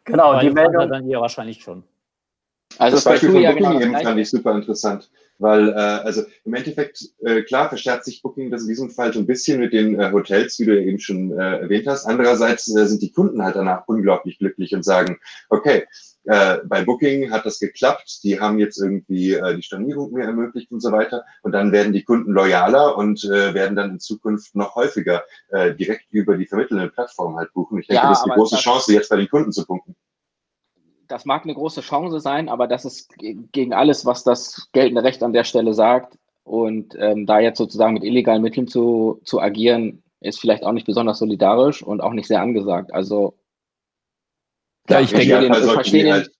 Speaker 2: Genau, die Meldung dann hier wahrscheinlich schon.
Speaker 10: Also das, das Beispiel von ja Booking genau eben fand ich super interessant. Weil äh, also im Endeffekt, äh, klar, verstärkt sich Booking das in diesem Fall so ein bisschen mit den äh, Hotels, wie du eben schon äh, erwähnt hast. Andererseits äh, sind die Kunden halt danach unglaublich glücklich und sagen, okay, äh, bei Booking hat das geklappt, die haben jetzt irgendwie äh, die Stornierung mir ermöglicht und so weiter. Und dann werden die Kunden loyaler und äh, werden dann in Zukunft noch häufiger äh, direkt über die vermittelnde Plattform halt buchen. Ich denke,
Speaker 9: Ja,
Speaker 10: das ist eine
Speaker 9: aber
Speaker 10: große Chance, jetzt bei den Kunden zu punkten.
Speaker 9: Das mag eine große Chance sein, aber das ist ge- gegen alles, was das geltende Recht an der Stelle sagt. Und ähm, da jetzt sozusagen mit illegalen Mitteln zu, zu agieren, ist vielleicht auch nicht besonders solidarisch und auch nicht sehr angesagt. Also
Speaker 7: Ja, ich
Speaker 10: Im
Speaker 7: denke,
Speaker 9: den-
Speaker 10: Idealfall
Speaker 9: ich verstehe den-
Speaker 10: halt,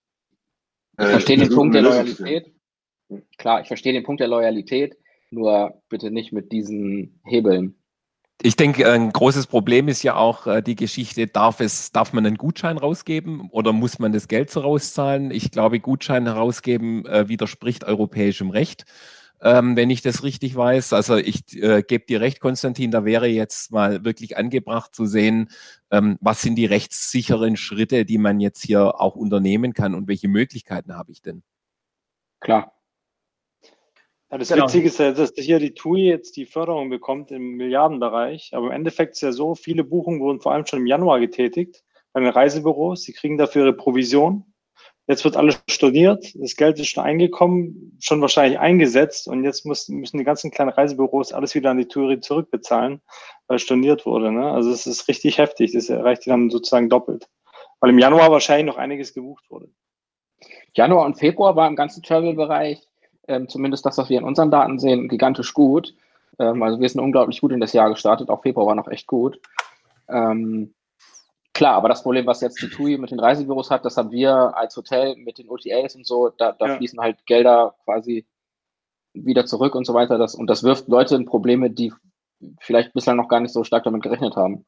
Speaker 9: ich
Speaker 10: äh,
Speaker 9: verstehe den Punkt der. Loyalität. Klar, ich verstehe den Punkt der Loyalität, nur bitte nicht mit diesen Hebeln.
Speaker 7: Ich denke, ein großes Problem ist ja auch äh, die Geschichte, darf es, darf man einen Gutschein rausgeben oder muss man das Geld so rauszahlen? Ich glaube, Gutschein herausgeben äh, widerspricht europäischem Recht, ähm, wenn ich das richtig weiß. Also ich äh, gebe dir recht, Konstantin, da wäre jetzt mal wirklich angebracht zu sehen, ähm, was sind die rechtssicheren Schritte, die man jetzt hier auch unternehmen kann und welche Möglichkeiten habe ich denn?
Speaker 9: Klar.
Speaker 8: Ja, das
Speaker 1: Genau.
Speaker 8: Witzige ist ja, dass hier die TUI jetzt die Förderung bekommt im Milliardenbereich. Aber im Endeffekt ist ja so, viele Buchungen wurden vor allem schon im Januar getätigt bei den Reisebüros. Sie kriegen dafür ihre Provision. Jetzt wird alles storniert. Das Geld ist schon eingekommen, schon wahrscheinlich eingesetzt. Und jetzt müssen, müssen die ganzen kleinen Reisebüros alles wieder an die TUI zurückbezahlen, weil storniert wurde. Ne? Also es ist richtig heftig. Das erreicht die dann sozusagen doppelt. Weil im Januar wahrscheinlich noch einiges gebucht wurde.
Speaker 9: Januar und Februar war im ganzen Travel-Bereich, ähm, zumindest das, was wir in unseren Daten sehen, gigantisch gut. Ähm, also wir sind unglaublich gut in das Jahr gestartet. Auch Februar war noch echt gut. Ähm, klar, aber das Problem, was jetzt die TUI mit den Reisebüros hat, das haben wir als Hotel mit den OTAs und so, da, da
Speaker 8: Ja.
Speaker 9: fließen halt Gelder quasi wieder zurück und so weiter. Das, und das wirft Leute in Probleme, die vielleicht bislang noch gar nicht so stark damit gerechnet haben.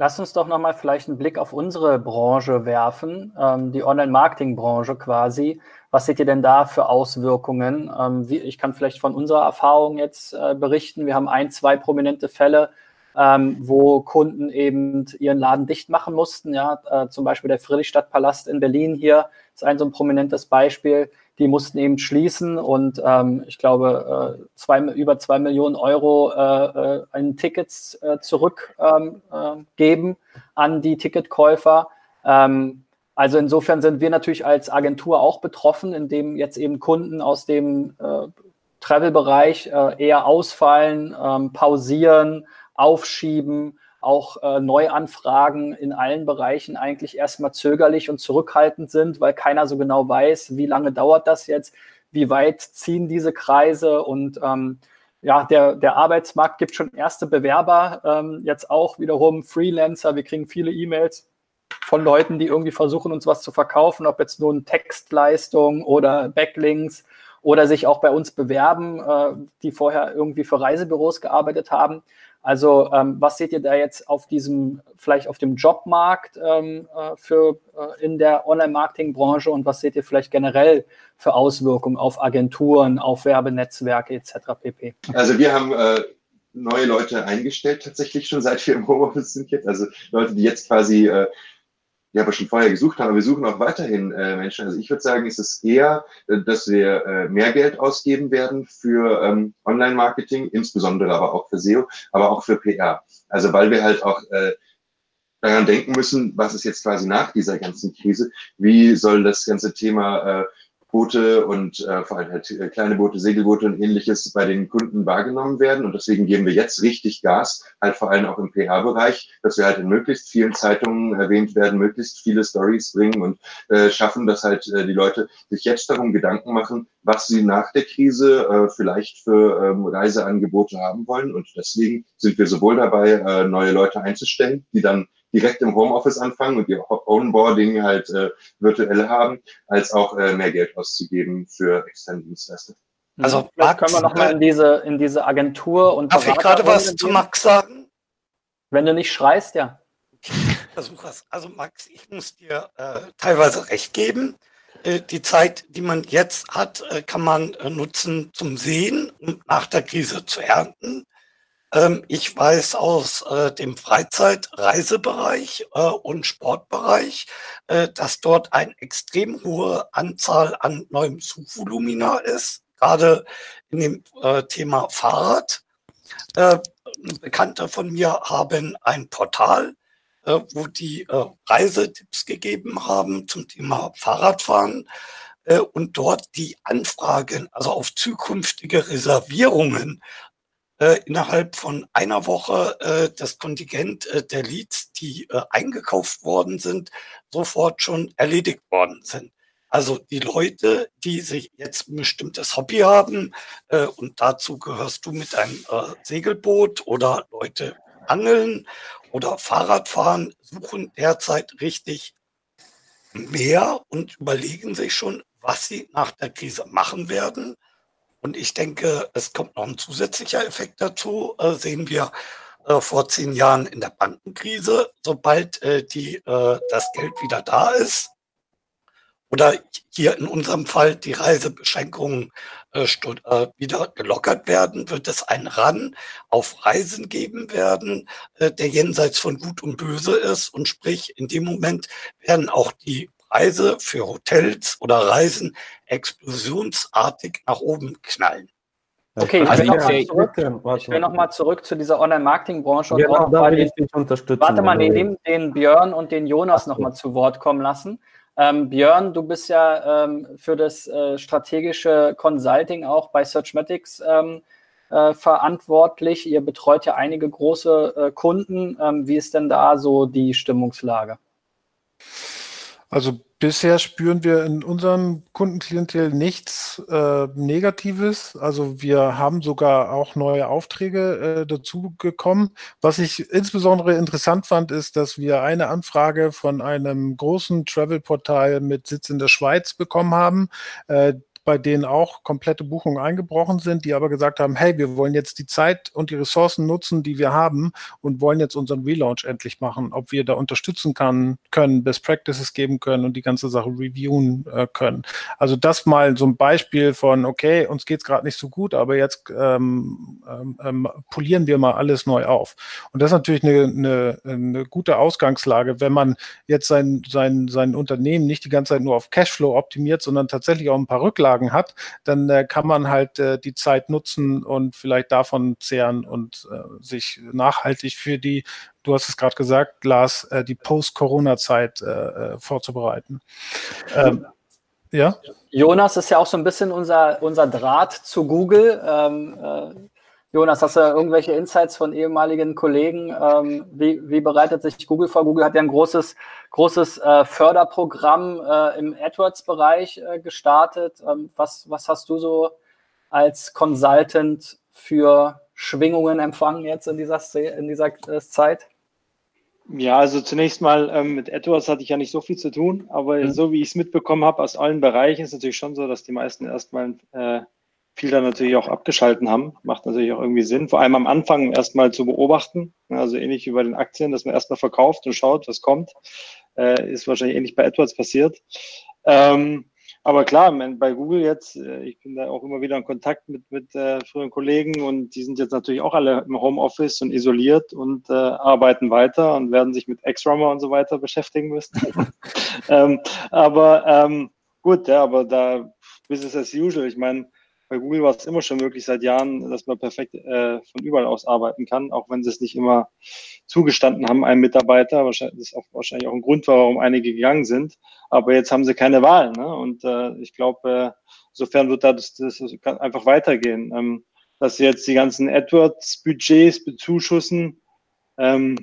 Speaker 1: Lass uns doch nochmal vielleicht einen Blick auf unsere Branche werfen, ähm, die Online-Marketing-Branche quasi. Was seht ihr denn da für Auswirkungen? Ähm, wie, ich kann vielleicht von unserer Erfahrung jetzt äh, berichten. Wir haben ein, zwei prominente Fälle, ähm, wo Kunden eben ihren Laden dicht machen mussten. Ja, äh, zum Beispiel der Friedrichstadtpalast in Berlin hier ist ein so ein prominentes Beispiel. Die mussten eben schließen und ähm, ich glaube, äh, zwei, über zwei Millionen Euro äh, äh, in Tickets äh, zurückgeben ähm, äh, an die Ticketkäufer. Ähm, also insofern sind wir natürlich als Agentur auch betroffen, indem jetzt eben Kunden aus dem äh, Travel-Bereich äh, eher ausfallen, ähm, pausieren, aufschieben, auch äh, Neuanfragen in allen Bereichen eigentlich erstmal zögerlich und zurückhaltend sind, weil keiner so genau weiß, wie lange dauert das jetzt, wie weit ziehen diese Kreise und ähm, ja, der, der Arbeitsmarkt gibt schon erste Bewerber, ähm, jetzt auch wiederum Freelancer. Wir kriegen viele E-Mails von Leuten, die irgendwie versuchen, uns was zu verkaufen, ob jetzt nun Textleistung oder Backlinks oder sich auch bei uns bewerben, äh, die vorher irgendwie für Reisebüros gearbeitet haben. Also ähm, was seht ihr da jetzt auf diesem, vielleicht auf dem Jobmarkt ähm, äh, für äh, in der Online-Marketing-Branche und was seht ihr vielleicht generell für Auswirkungen auf Agenturen, auf Werbenetzwerke etc. pp?
Speaker 10: Also wir haben äh, neue Leute eingestellt tatsächlich schon seit wir im Homeoffice sind jetzt. Also Leute, die jetzt quasi äh, ja, aber schon vorher gesucht haben, wir suchen auch weiterhin äh, Menschen. Also ich würde sagen, es ist eher, äh, dass wir äh, mehr Geld ausgeben werden für ähm, Online-Marketing, insbesondere aber auch für SEO, aber auch für PR. Also weil wir halt auch äh, daran denken müssen, was ist jetzt quasi nach dieser ganzen Krise, wie soll das ganze Thema äh, Boote und äh, vor allem halt äh, kleine Boote, Segelboote und ähnliches bei den Kunden wahrgenommen werden. Und deswegen geben wir jetzt richtig Gas, halt vor allem auch im PR-Bereich, dass wir halt in möglichst vielen Zeitungen erwähnt werden, möglichst viele Stories bringen und äh, schaffen, dass halt äh, die Leute sich jetzt darum Gedanken machen, was sie nach der Krise äh, vielleicht für ähm, Reiseangebote haben wollen. Und deswegen sind wir sowohl dabei, äh, neue Leute einzustellen, die dann direkt im Homeoffice anfangen und ihr Onboarding halt äh, virtuell haben, als auch äh, mehr Geld auszugeben für externe Dienstleister.
Speaker 4: Also,
Speaker 1: vielleicht können wir
Speaker 4: Max,
Speaker 1: nochmal in diese, in diese Agentur und
Speaker 4: Darf ich gerade was zu? Max sagen?
Speaker 1: Wenn du nicht schreist, ja.
Speaker 4: Versuch es. Also Max, ich muss dir äh, teilweise recht geben. Äh, die Zeit, die man jetzt hat, äh, kann man äh, nutzen zum Sehen und nach der Krise zu ernten. Ähm, ich weiß aus äh, dem Freizeit-Reisebereich äh, und Sportbereich, äh, dass dort eine extrem hohe Anzahl an neuem Suchvolumina ist. gerade in dem äh, Thema Fahrrad. Äh, Bekannte von mir haben ein Portal, äh, wo die Reisetipps gegeben haben zum Thema Fahrradfahren und dort die Anfragen, also auf zukünftige Reservierungen äh, innerhalb von einer Woche äh, das Kontingent äh, der Leads, die äh, eingekauft worden sind, sofort schon erledigt worden sind. Also die Leute, die sich jetzt ein bestimmtes Hobby haben, äh, und dazu gehörst du mit einem Segelboot oder Leute angeln oder Fahrradfahren, suchen derzeit richtig mehr und überlegen sich schon, was sie nach der Krise machen werden. Und ich denke, es kommt noch ein zusätzlicher Effekt dazu. Äh, sehen wir äh, vor zehn Jahren in der Bankenkrise, sobald äh, die, äh, das Geld wieder da ist, oder hier in unserem Fall die Reisebeschränkungen äh, äh, wieder gelockert werden, wird es einen Ran auf Reisen geben werden, der jenseits von Gut und Böse ist. Und sprich, in dem Moment werden auch die Preise für Hotels oder Reisen explosionsartig nach oben knallen.
Speaker 1: Okay, ich, also will nochmal zurück, noch mal zurück zu dieser Online-Marketing-Branche und genau, auch da will ich dich unterstützen. Warte mal, nee, den, den Björn und den Jonas nochmal zu Wort kommen lassen. Ähm, Björn, du bist ja ähm, für das äh, strategische Consulting auch bei Searchmatics ähm, äh, verantwortlich. Ihr betreut ja einige große äh, Kunden. Ähm, wie ist denn da so die Stimmungslage?
Speaker 11: Also bisher spüren wir in unserem Kundenklientel nichts äh, Negatives. Also wir haben sogar auch neue Aufträge äh, dazu. Was ich insbesondere interessant fand, ist, dass wir eine Anfrage von einem großen Travel-Portal mit Sitz in der Schweiz bekommen haben. Äh, bei denen auch komplette Buchungen eingebrochen sind, die aber gesagt haben, hey, wir wollen jetzt die Zeit und die Ressourcen nutzen, die wir haben und wollen jetzt unseren Relaunch endlich machen, ob wir da unterstützen kann, können, Best Practices geben können und die ganze Sache reviewen äh, können. Also das mal so ein Beispiel von, okay, uns geht's gerade nicht so gut, aber jetzt ähm, ähm, ähm, polieren wir mal alles neu auf. Und das ist natürlich eine, eine, eine gute Ausgangslage, wenn man jetzt sein, sein, sein Unternehmen nicht die ganze Zeit nur auf Cashflow optimiert, sondern tatsächlich auch ein paar Rücklagen Auflagen hat, dann äh, kann man halt äh, die Zeit nutzen und vielleicht davon zehren und äh, sich nachhaltig für die, du hast es gerade gesagt, Lars, äh, die Post-Corona-Zeit äh, äh, vorzubereiten. Ähm, ja?
Speaker 1: Jonas ist ja auch so ein bisschen unser, unser Draht zu Google. Ähm, Jonas, hast du irgendwelche Insights von ehemaligen Kollegen? Ähm, wie, wie, bereitet sich Google vor? Google hat ja ein großes, großes äh, Förderprogramm äh, im AdWords-Bereich äh, gestartet. Ähm, was, was hast du so als Consultant für Schwingungen empfangen jetzt in dieser, in dieser äh, Zeit?
Speaker 8: Ja, also zunächst mal ähm, mit AdWords hatte ich ja nicht so viel zu tun, aber mhm. so wie ich es mitbekommen habe aus allen Bereichen ist es natürlich schon so, dass die meisten erstmal äh, viel dann natürlich auch abgeschalten haben. Macht natürlich auch irgendwie Sinn. Vor allem am Anfang erstmal zu beobachten. Also ähnlich wie bei den Aktien, dass man erstmal verkauft und schaut, was kommt. Äh, ist wahrscheinlich ähnlich bei AdWords passiert. Ähm, aber klar, bei Google jetzt, äh, ich bin da auch immer wieder in Kontakt mit, mit äh, früheren Kollegen und die sind jetzt natürlich auch alle im Homeoffice und isoliert und äh, arbeiten weiter und werden sich mit X-Rummer und so weiter beschäftigen müssen. ähm, aber ähm, gut, ja, aber da Business as usual. Ich meine, bei Google war es immer schon möglich seit Jahren, dass man perfekt äh, von überall aus arbeiten kann, auch wenn sie es nicht immer zugestanden haben, einem Mitarbeiter. Wahrscheinlich, das ist auch wahrscheinlich auch ein Grund, warum einige gegangen sind. Aber jetzt haben sie keine Wahl. Ne? Und äh, ich glaube, äh, insofern wird das, das einfach weitergehen. Ähm, dass sie jetzt die ganzen AdWords-Budgets bezuschussen, ähm,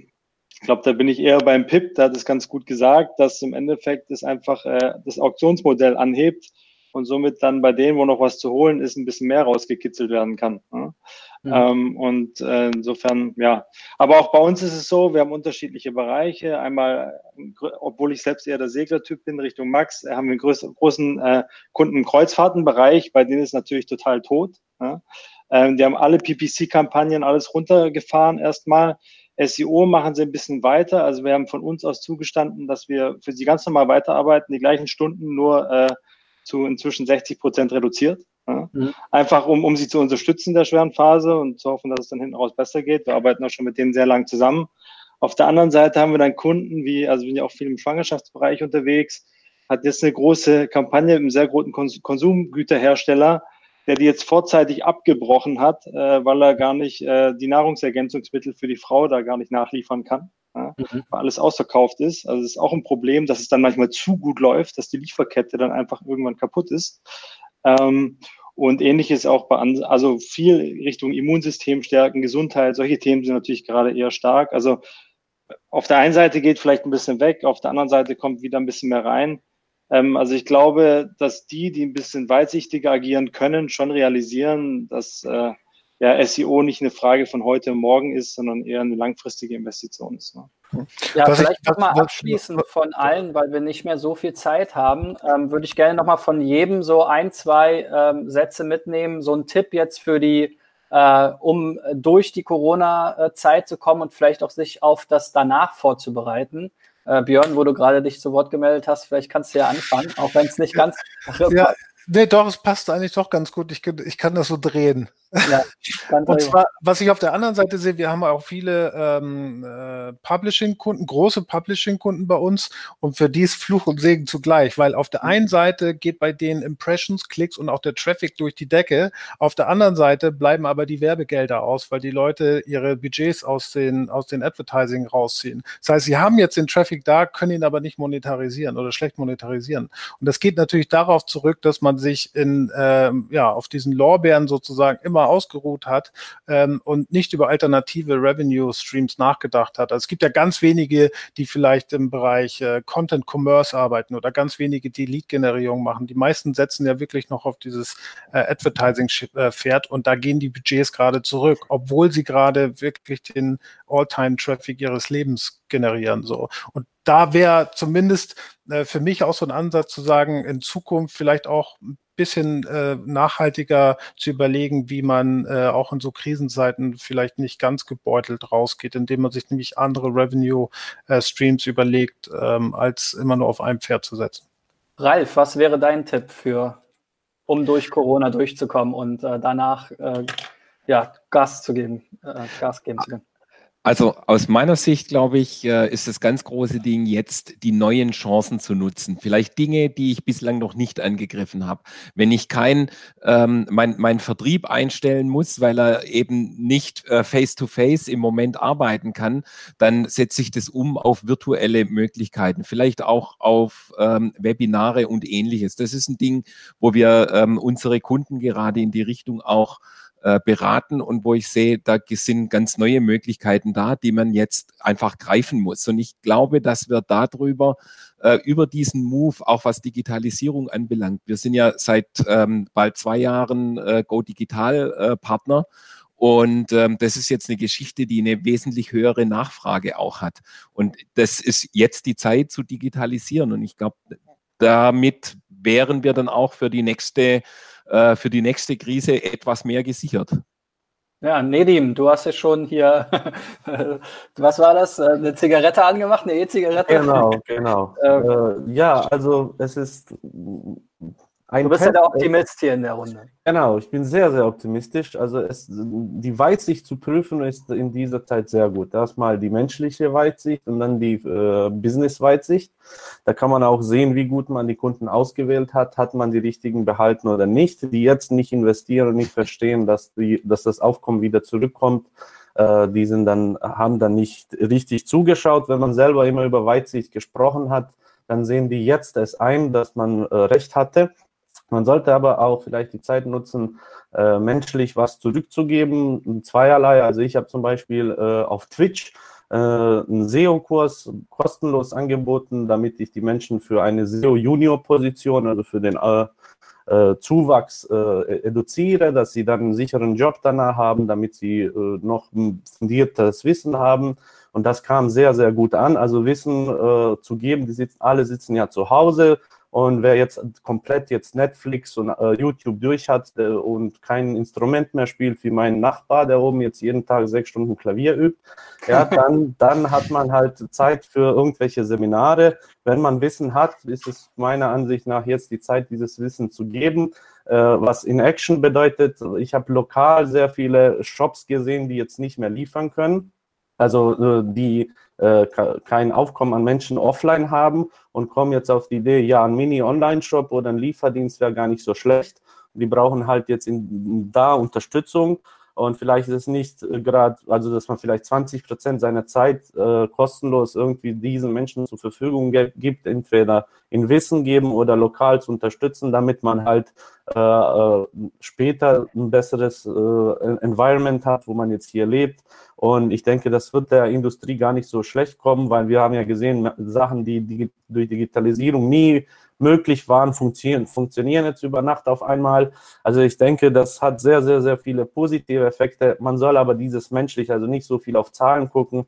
Speaker 8: ich glaube, da bin ich eher beim PIP, der hat es ganz gut gesagt, dass im Endeffekt es einfach äh, das Auktionsmodell anhebt und somit dann bei denen, wo noch was zu holen ist, ein bisschen mehr rausgekitzelt werden kann. Ne? Ja. Ähm, und äh, insofern, ja. Aber auch bei uns ist es so, wir haben unterschiedliche Bereiche. Einmal, obwohl ich selbst eher der Seglertyp bin, Richtung Max, haben wir einen großen äh, Kunden im Kreuzfahrtenbereich, bei denen ist natürlich total tot. Ja? Ähm, die haben alle PPC-Kampagnen, alles runtergefahren erstmal. SEO machen sie ein bisschen weiter. Also wir haben von uns aus zugestanden, dass wir für sie ganz normal weiterarbeiten, die gleichen Stunden, nur äh, zu inzwischen 60 Prozent reduziert. Ja. Mhm. Einfach um, um sie zu unterstützen in der schweren Phase und zu hoffen, dass es dann hinten raus besser geht. Wir arbeiten auch schon mit denen sehr lang zusammen. Auf der anderen Seite haben wir dann Kunden wie, also wir sind ja auch viel im Schwangerschaftsbereich unterwegs, hat jetzt eine große Kampagne mit einem sehr großen Konsumgüterhersteller, der die jetzt vorzeitig abgebrochen hat, äh, weil er gar nicht äh, die Nahrungsergänzungsmittel für die Frau da gar nicht nachliefern kann, ja, mhm. weil alles ausverkauft ist. Also es ist auch ein Problem, dass es dann manchmal zu gut läuft, dass die Lieferkette dann einfach irgendwann kaputt ist. Ähm, und ähnliches auch bei, also viel Richtung Immunsystem stärken, Gesundheit, solche Themen sind natürlich gerade eher stark. Also auf der einen Seite geht vielleicht ein bisschen weg, auf der anderen Seite kommt wieder ein bisschen mehr rein. Ähm, also ich glaube, dass die, die ein bisschen weitsichtiger agieren können, schon realisieren, dass äh, ja, SEO nicht eine Frage von heute und morgen ist, sondern eher eine langfristige Investition ist. Ne?
Speaker 1: Ja, was vielleicht nochmal abschließend von allen, weil wir nicht mehr so viel Zeit haben, ähm, würde ich gerne nochmal von jedem so ein, zwei ähm, Sätze mitnehmen. So ein Tipp jetzt für die, äh, um durch die Corona-Zeit zu kommen und vielleicht auch sich auf das danach vorzubereiten. Äh, Björn, wo du gerade dich zu Wort gemeldet hast, vielleicht kannst du ja anfangen, auch wenn es nicht ganz.
Speaker 11: Ja, nee, doch, es passt eigentlich doch ganz gut. Ich, ich kann das so drehen. Ja, und zwar, was ich auf der anderen Seite sehe, wir haben auch viele ähm, äh, Publishing-Kunden, große Publishing-Kunden bei uns und für die ist Fluch und Segen zugleich, weil auf der einen Seite geht bei denen Impressions, Klicks und auch der Traffic durch die Decke, auf der anderen Seite bleiben aber die Werbegelder aus, weil die Leute ihre Budgets aus den, aus den Advertising rausziehen. Das heißt, sie haben jetzt den Traffic da, können ihn aber nicht monetarisieren oder schlecht monetarisieren. Und das geht natürlich darauf zurück, dass man sich in, ähm, ja, auf diesen Lorbeeren sozusagen immer ausgeruht hat ähm, und nicht über alternative Revenue Streams nachgedacht hat. Also es gibt ja ganz wenige, die vielleicht im Bereich äh, Content Commerce arbeiten oder ganz wenige, die Lead-Generierung machen. Die meisten setzen ja wirklich noch auf dieses äh, Advertising-Pferd und da gehen die Budgets gerade zurück, obwohl sie gerade wirklich den All-Time-Traffic ihres Lebens generieren. So. Und da wäre zumindest äh, für mich auch so ein Ansatz zu sagen, in Zukunft vielleicht auch ein bisschen äh, nachhaltiger zu überlegen, wie man äh, auch in so Krisenzeiten vielleicht nicht ganz gebeutelt rausgeht, indem man sich nämlich andere Revenue-Streams äh, überlegt, ähm, als immer nur auf ein Pferd zu setzen.
Speaker 1: Ralf, was wäre dein Tipp für, um durch Corona durchzukommen und äh, danach äh, ja, Gas zu geben, Gas geben zu können?
Speaker 7: Also aus meiner Sicht, glaube ich, äh, ist das ganz große Ding jetzt, die neuen Chancen zu nutzen. Vielleicht Dinge, die ich bislang noch nicht angegriffen habe. Wenn ich kein, ähm, mein, mein Vertrieb einstellen muss, weil er eben nicht äh, face-to-face -face im Moment arbeiten kann, dann setze ich das um auf virtuelle Möglichkeiten, vielleicht auch auf ähm, Webinare und ähnliches. Das ist ein Ding, wo wir ähm, unsere Kunden gerade in die Richtung auch äh, beraten und wo ich sehe, da sind ganz neue Möglichkeiten da, die man jetzt einfach greifen muss. Und ich glaube, dass wir darüber, äh, über diesen Move, auch was Digitalisierung anbelangt, wir sind ja seit ähm, bald zwei Jahren äh, Go Digital äh, Partner. Und ähm, das ist jetzt eine Geschichte, die eine wesentlich höhere Nachfrage auch hat. Und das ist jetzt die Zeit zu digitalisieren. Und ich glaube, damit wären wir dann auch für die nächste äh, für die nächste Krise etwas mehr gesichert.
Speaker 1: Ja, Nedim, du hast ja schon hier, was war das, äh, eine Zigarette angemacht, eine E-Zigarette?
Speaker 6: Genau, genau. Ähm, äh, ja, also es ist
Speaker 1: ein du bist ja der Optimist hier in der Runde.
Speaker 6: Genau, ich bin sehr, sehr optimistisch. Also es, die Weitsicht zu prüfen ist in dieser Zeit sehr gut. Erstmal die menschliche Weitsicht und dann die äh, Business-Weitsicht. Da kann man auch sehen, wie gut man die Kunden ausgewählt hat. Hat man die richtigen behalten oder nicht, die jetzt nicht investieren und nicht verstehen, dass, die, dass das Aufkommen wieder zurückkommt. Äh, die sind dann, haben dann nicht richtig zugeschaut. Wenn man selber immer über Weitsicht gesprochen hat, dann sehen die jetzt es ein, dass man äh, recht hatte man sollte aber auch vielleicht die Zeit nutzen, äh, menschlich was zurückzugeben. Zweierlei. Also ich habe zum Beispiel äh, auf Twitch äh, einen SEO-Kurs kostenlos angeboten, damit ich die Menschen für eine SEO-Junior-Position, also für den äh, äh, Zuwachs äh, eduziere, dass sie dann einen sicheren Job danach haben, damit sie noch fundiertes Wissen haben. Und das kam sehr, sehr gut an. Also Wissen zu geben, die sitzen, alle sitzen ja zu Hause, und wer jetzt komplett jetzt Netflix und äh, YouTube durch hat äh, und kein Instrument mehr spielt, wie mein Nachbar, der oben jetzt jeden Tag sechs Stunden Klavier übt, ja, dann, dann hat man halt Zeit für irgendwelche Seminare. Wenn man Wissen hat, ist es meiner Ansicht nach jetzt die Zeit, dieses Wissen zu geben. Äh, was in Action bedeutet, ich habe lokal sehr viele Shops gesehen, die jetzt nicht mehr liefern können. Also äh, die äh, kein Aufkommen an Menschen offline haben und kommen jetzt auf die Idee, ja, ein Mini-Online-Shop oder ein Lieferdienst wäre gar nicht so schlecht. die brauchen halt jetzt in, da Unterstützung und vielleicht ist es nicht äh, gerade, also dass man vielleicht 20 Prozent seiner Zeit äh, kostenlos irgendwie diesen Menschen zur Verfügung gibt, entweder in Wissen geben oder lokal zu unterstützen, damit man halt äh, äh, später ein besseres äh, Environment hat, wo man jetzt hier lebt. Und ich denke, das wird der Industrie gar nicht so schlecht kommen, weil wir haben ja gesehen, Sachen, die, die durch Digitalisierung nie möglich waren, funktionieren, funktionieren jetzt über Nacht auf einmal. Also ich denke, das hat sehr, sehr, sehr viele positive Effekte. Man soll aber dieses menschlich, also nicht so viel auf Zahlen gucken.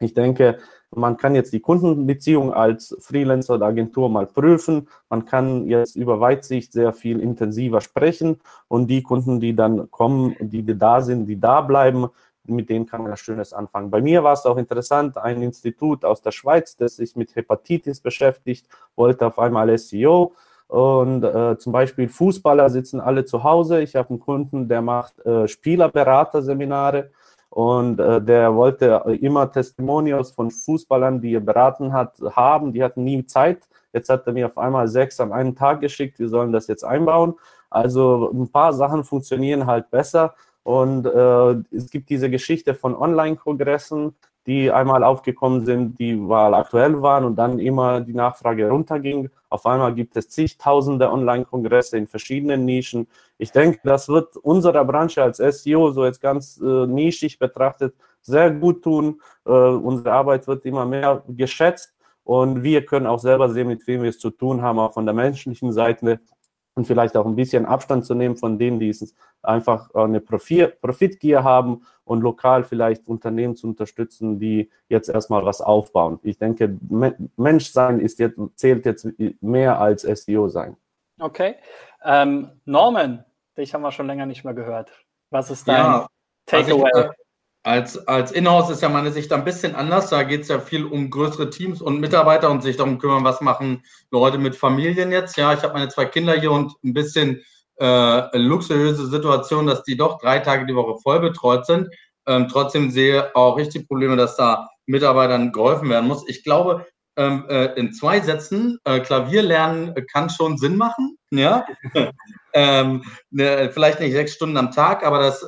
Speaker 6: Ich denke, man kann jetzt die Kundenbeziehung als Freelancer oder Agentur mal prüfen. Man kann jetzt über Weitsicht sehr viel intensiver sprechen und die Kunden, die dann kommen, die da sind, die da bleiben, mit denen kann man Schönes anfangen. Bei mir war es auch interessant, ein Institut aus der Schweiz, das sich mit Hepatitis beschäftigt, wollte auf einmal SEO. Und äh, zum Beispiel Fußballer sitzen alle zu Hause. Ich habe einen Kunden, der macht äh, Spielerberaterseminare und äh, der wollte immer Testimonials von Fußballern, die er beraten hat, haben. Die hatten nie Zeit. Jetzt hat er mir auf einmal sechs am einen Tag geschickt. Wir sollen das jetzt einbauen. Also ein paar Sachen funktionieren halt besser. Und äh, es gibt diese Geschichte von Online-Kongressen, die einmal aufgekommen sind, die mal aktuell waren und dann immer die Nachfrage runterging. Auf einmal gibt es zigtausende Online-Kongresse in verschiedenen Nischen. Ich denke, das wird unserer Branche als SEO so jetzt ganz äh, nischig betrachtet sehr gut tun. Äh, unsere Arbeit wird immer mehr geschätzt und wir können auch selber sehen, mit wem wir es zu tun haben, auch von der menschlichen Seite und vielleicht auch ein bisschen Abstand zu nehmen von denen, die es einfach eine Profitgier haben und lokal vielleicht Unternehmen zu unterstützen, die jetzt erstmal was aufbauen. Ich denke, Menschsein ist jetzt, zählt jetzt mehr als SEO sein.
Speaker 1: Okay. Ähm, Norman, dich haben wir schon länger nicht mehr gehört. Was ist dein ja, Takeaway?
Speaker 5: Also als, als Inhouse ist ja meine Sicht ein bisschen anders. Da geht es ja viel um größere Teams und Mitarbeiter und sich darum kümmern, was machen Leute mit Familien jetzt. Ja, ich habe meine zwei Kinder hier und ein bisschen äh, luxuriöse Situation, dass die doch drei Tage die Woche voll betreut sind. Ähm, trotzdem sehe auch richtig Probleme, dass da Mitarbeitern geholfen werden muss. Ich glaube, ähm, äh, in zwei Sätzen, äh, Klavier lernen kann schon Sinn machen. Ja? ähm, ne, vielleicht nicht sechs Stunden am Tag, aber das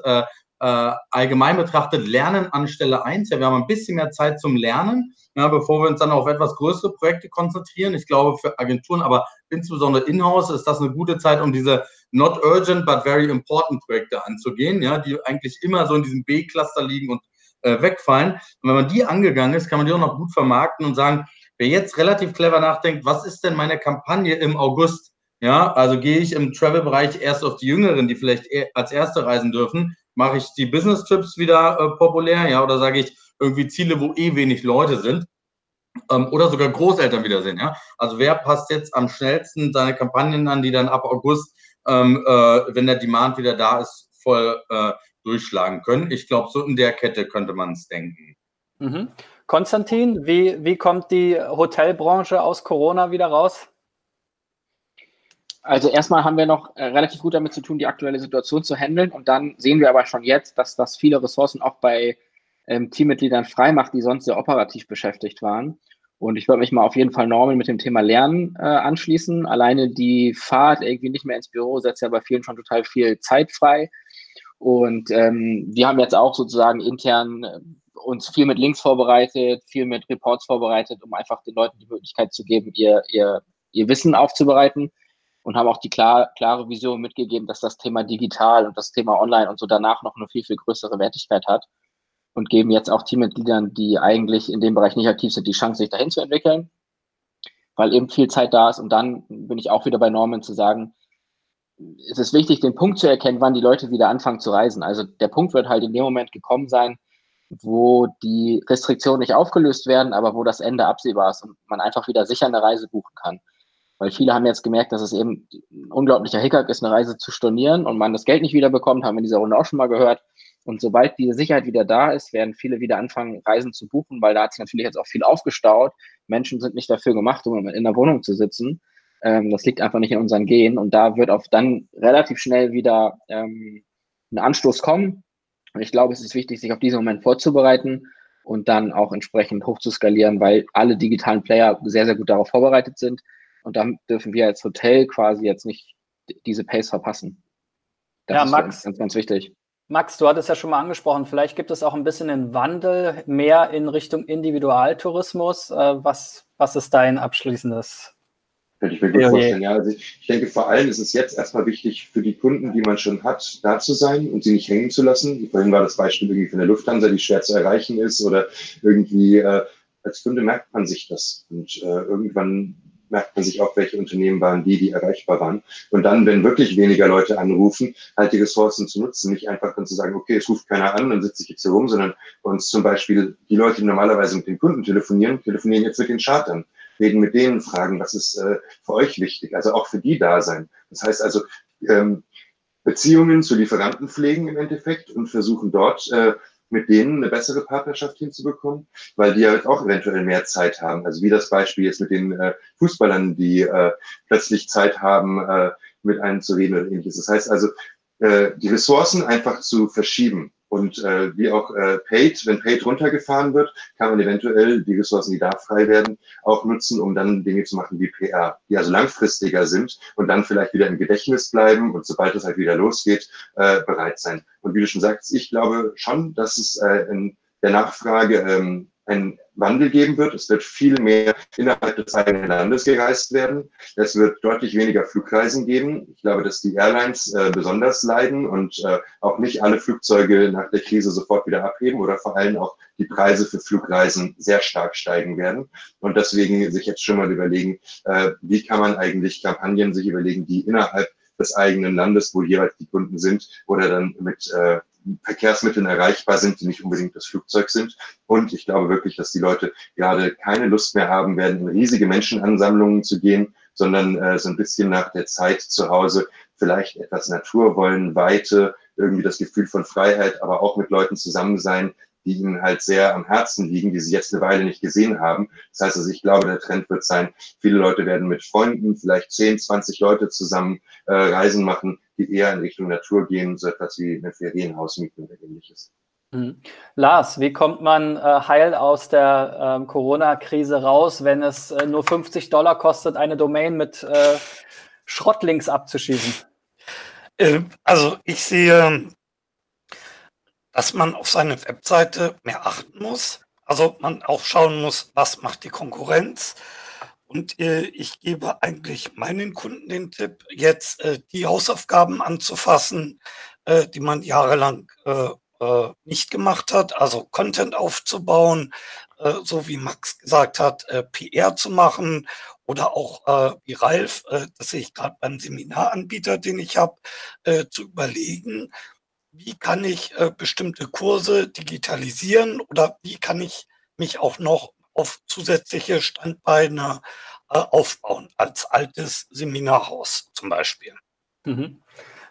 Speaker 5: äh, allgemein betrachtet Lernen an Stelle 1. Ja, wir haben ein bisschen mehr Zeit zum Lernen, ja, bevor wir uns dann auf etwas größere Projekte konzentrieren. Ich glaube, für Agenturen, aber insbesondere in-house ist das eine gute Zeit, um diese not urgent but very important Projekte anzugehen, ja, die eigentlich immer so in diesem B-Cluster liegen und äh, wegfallen. Und wenn man die angegangen ist, kann man die auch noch gut vermarkten und sagen, wer jetzt relativ clever nachdenkt, was ist denn meine Kampagne im August? Ja, also gehe ich im Travel-Bereich erst auf die Jüngeren, die vielleicht als Erste reisen dürfen, mache ich die Business-Trips wieder äh, populär, ja, oder sage ich irgendwie Ziele, wo eh wenig Leute sind, ähm, oder sogar Großeltern wieder sind, ja. Also wer passt jetzt am schnellsten seine Kampagnen an, die dann ab August, ähm, äh, wenn der Demand wieder da ist, voll äh, durchschlagen können? Ich glaube, so in der Kette könnte man es denken.
Speaker 1: Mhm. Konstantin, wie, wie kommt die Hotelbranche aus Corona wieder raus?
Speaker 9: Also erstmal haben wir noch äh, relativ gut damit zu tun, die aktuelle Situation zu handeln. Und dann sehen wir aber schon jetzt, dass das viele Ressourcen auch bei ähm, Teammitgliedern freimacht, die sonst sehr operativ beschäftigt waren. Und ich würde mich mal auf jeden Fall normal mit dem Thema Lernen äh, anschließen. Alleine die Fahrt irgendwie nicht mehr ins Büro setzt ja bei vielen schon total viel Zeit frei. Und ähm, wir haben jetzt auch sozusagen intern äh, uns viel mit Links vorbereitet, viel mit Reports vorbereitet, um einfach den Leuten die Möglichkeit zu geben, ihr, ihr, ihr Wissen aufzubereiten und haben auch die klar, klare Vision mitgegeben, dass das Thema digital und das Thema online und so danach noch eine viel, viel größere Wertigkeit hat und geben jetzt auch Teammitgliedern, die eigentlich in dem Bereich nicht aktiv sind, die Chance, sich dahin zu entwickeln, weil eben viel Zeit da ist. Und dann bin ich auch wieder bei Norman zu sagen, es ist wichtig, den Punkt zu erkennen, wann die Leute wieder anfangen zu reisen. Also der Punkt wird halt in dem Moment gekommen sein, wo die Restriktionen nicht aufgelöst werden, aber wo das Ende absehbar ist und man einfach wieder sicher eine Reise buchen kann. Weil viele haben jetzt gemerkt, dass es eben ein unglaublicher Hickhack ist, eine Reise zu stornieren und man das Geld nicht wiederbekommt, haben wir in dieser Runde auch schon mal gehört. Und sobald diese Sicherheit wieder da ist, werden viele wieder anfangen, Reisen zu buchen, weil da hat sich natürlich jetzt auch viel aufgestaut. Menschen sind nicht dafür gemacht, um in der Wohnung zu sitzen. Ähm, das liegt einfach nicht in unseren Genen. Und da wird auf dann relativ schnell wieder ähm, ein Anstoß kommen. Und ich glaube, es ist wichtig, sich auf diesen Moment vorzubereiten und dann auch entsprechend hoch zu skalieren, weil alle digitalen Player sehr, sehr gut darauf vorbereitet sind. Und dann dürfen wir als Hotel quasi jetzt nicht diese Pace verpassen. Das
Speaker 1: ja,
Speaker 9: ist
Speaker 1: Max,
Speaker 9: ganz, ganz wichtig.
Speaker 1: Max, du hattest ja schon mal angesprochen, vielleicht gibt es auch ein bisschen einen Wandel mehr in Richtung Individualtourismus. Äh, was, was ist dein abschließendes?
Speaker 10: Könnte ich mir gut vorstellen. Ja, also ich denke, vor allem ist es jetzt erstmal wichtig für die Kunden, die man schon hat, da zu sein und sie nicht hängen zu lassen. Vorhin war das Beispiel irgendwie von der Lufthansa, die schwer zu erreichen ist oder irgendwie äh, als Kunde merkt man sich das und äh, irgendwann merkt man sich auch, welche Unternehmen waren die, die erreichbar waren. Und dann, wenn wirklich weniger Leute anrufen, halt die Ressourcen zu nutzen, nicht einfach dann zu sagen, okay, es ruft keiner an, dann sitze ich jetzt hier rum, sondern uns zum Beispiel die Leute, die normalerweise mit den Kunden telefonieren, telefonieren jetzt mit den Chartern, reden mit denen, fragen, was ist äh, für euch wichtig, also auch für die da sein. Das heißt also, ähm, Beziehungen zu Lieferanten pflegen im Endeffekt und versuchen dort äh, mit denen eine bessere Partnerschaft hinzubekommen, weil die halt auch eventuell mehr Zeit haben. Also wie das Beispiel jetzt mit den äh, Fußballern, die äh, plötzlich Zeit haben, äh, mit einem zu reden oder ähnliches. Das heißt also, äh, die Ressourcen einfach zu verschieben. Und äh, wie auch äh, Paid, wenn Paid runtergefahren wird, kann man eventuell die Ressourcen, die da frei werden, auch nutzen, um dann Dinge zu machen wie PR, die also langfristiger sind und dann vielleicht wieder im Gedächtnis bleiben und sobald es halt wieder losgeht, äh, bereit sein. Und wie du schon sagst, ich glaube schon, dass es äh, in der Nachfrage ähm, einen Wandel geben wird. Es wird viel mehr innerhalb des eigenen Landes gereist werden. Es wird deutlich weniger Flugreisen geben. Ich glaube, dass die Airlines äh, besonders leiden und äh, auch nicht alle Flugzeuge nach der Krise sofort wieder abheben oder vor allem auch die Preise für Flugreisen sehr stark steigen werden. Und deswegen sich jetzt schon mal überlegen, äh, wie kann man eigentlich Kampagnen sich überlegen, die innerhalb des eigenen Landes, wo jeweils die Kunden sind, oder dann mit äh, Verkehrsmitteln erreichbar sind, die nicht unbedingt das Flugzeug sind. Und ich glaube wirklich, dass die Leute gerade keine Lust mehr haben werden, in riesige Menschenansammlungen zu gehen, sondern äh, so ein bisschen nach der Zeit zu Hause vielleicht etwas Natur wollen, Weite, irgendwie das Gefühl von Freiheit, aber auch mit Leuten zusammen sein, die ihnen halt sehr am Herzen liegen, die sie jetzt eine Weile nicht gesehen haben. Das heißt also, ich glaube, der Trend wird sein, viele Leute werden mit Freunden, vielleicht 10, 20 Leute zusammen äh, Reisen machen, die eher in Richtung Natur gehen, so etwas wie ein Ferienhaus mieten oder ähnliches.
Speaker 1: Mhm. Lars, wie kommt man äh, heil aus der ähm, Corona-Krise raus, wenn es äh, nur 50 Dollar kostet, eine Domain mit äh, Schrottlinks abzuschießen?
Speaker 4: Ähm, also ich sehe dass man auf seine Webseite mehr achten muss. Also man auch schauen muss, was macht die Konkurrenz. Und äh, ich gebe eigentlich meinen Kunden den Tipp, jetzt äh, die Hausaufgaben anzufassen, äh, die man jahrelang äh, äh, nicht gemacht hat. Also Content aufzubauen, äh, so wie Max gesagt hat, PR zu machen oder auch wie Ralf, das sehe ich gerade beim Seminaranbieter, den ich habe, zu überlegen, wie kann ich äh, bestimmte Kurse digitalisieren oder wie kann ich mich auch noch auf zusätzliche Standbeine äh, aufbauen, als altes Seminarhaus zum Beispiel.
Speaker 1: Mhm.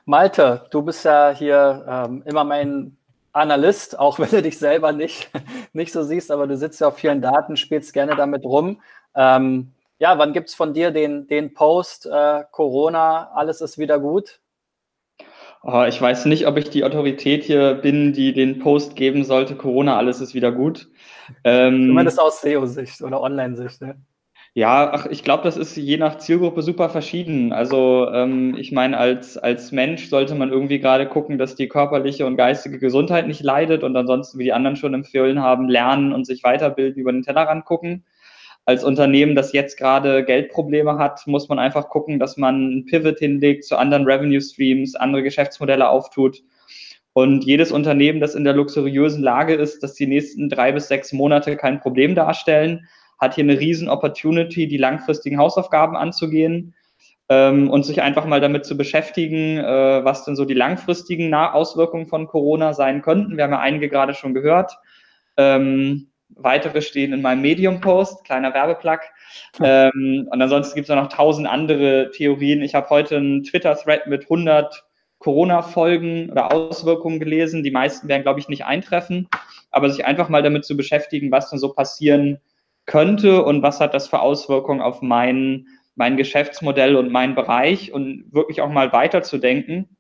Speaker 1: Malte, du bist ja hier ähm, immer mein Analyst, auch wenn du dich selber nicht, nicht so siehst, aber du sitzt ja auf vielen Daten, spielst gerne damit rum. Ähm, ja, wann gibt es von dir den, den Post äh, Corona, alles ist wieder gut?
Speaker 3: Oh, ich weiß nicht, ob ich die Autorität hier bin, die den Post geben sollte. Corona, alles ist wieder gut.
Speaker 1: Ähm, Zumindest aus SEO-Sicht oder Online-Sicht. Ne?
Speaker 3: Ja, ach, ich glaube, das ist je nach Zielgruppe super verschieden. Also ähm, ich meine, als, als Mensch sollte man irgendwie gerade gucken, dass die körperliche und geistige Gesundheit nicht leidet und ansonsten, wie die anderen schon empfohlen haben, lernen und sich weiterbilden, über den Tellerrand gucken als Unternehmen, das jetzt gerade Geldprobleme hat, muss man einfach gucken, dass man ein Pivot hinlegt zu anderen Revenue Streams, andere Geschäftsmodelle auftut. Und jedes Unternehmen, das in der luxuriösen Lage ist, dass die nächsten drei bis sechs Monate kein Problem darstellen, hat hier eine riesen Opportunity, die langfristigen Hausaufgaben anzugehen ähm, und sich einfach mal damit zu beschäftigen, äh, was denn so die langfristigen Auswirkungen von Corona sein könnten. Wir haben ja einige gerade schon gehört. Ähm, weitere stehen in meinem Medium-Post, kleiner Werbeplug. Ähm, und ansonsten gibt es noch tausend andere Theorien. Ich habe heute einen Twitter-Thread mit 100 Corona-Folgen oder Auswirkungen gelesen. Die meisten werden, glaube ich, nicht eintreffen. Aber sich einfach mal damit zu beschäftigen, was denn so passieren könnte und was hat das für Auswirkungen auf mein, mein Geschäftsmodell und meinen Bereich und wirklich auch mal weiterzudenken.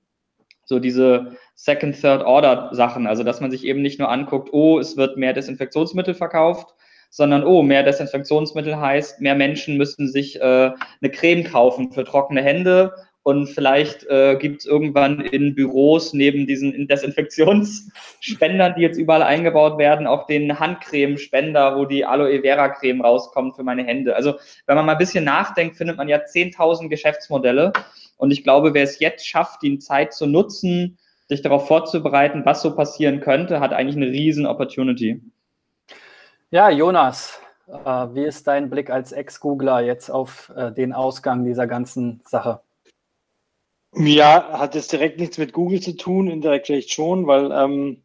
Speaker 3: So diese Second, Third Order Sachen. Also, dass man sich eben nicht nur anguckt, oh, es wird mehr Desinfektionsmittel verkauft, sondern oh, mehr Desinfektionsmittel heißt, mehr Menschen müssen sich äh, eine Creme kaufen für trockene Hände und vielleicht äh, gibt es irgendwann in Büros neben diesen Desinfektionsspendern, die jetzt überall eingebaut werden, auch den Handcremespender, wo die Aloe Vera Creme rauskommt für meine Hände. Also wenn man mal ein bisschen nachdenkt, findet man ja 10.000 Geschäftsmodelle. Und ich glaube, wer es jetzt schafft, die Zeit zu nutzen, sich darauf vorzubereiten, was so passieren könnte, hat eigentlich eine riesen Opportunity.
Speaker 1: Ja, Jonas, äh, wie ist dein Blick als Ex-Googler jetzt auf äh, den Ausgang dieser ganzen Sache?
Speaker 8: Ja, hat es direkt nichts mit Google zu tun, indirekt vielleicht schon, weil ähm,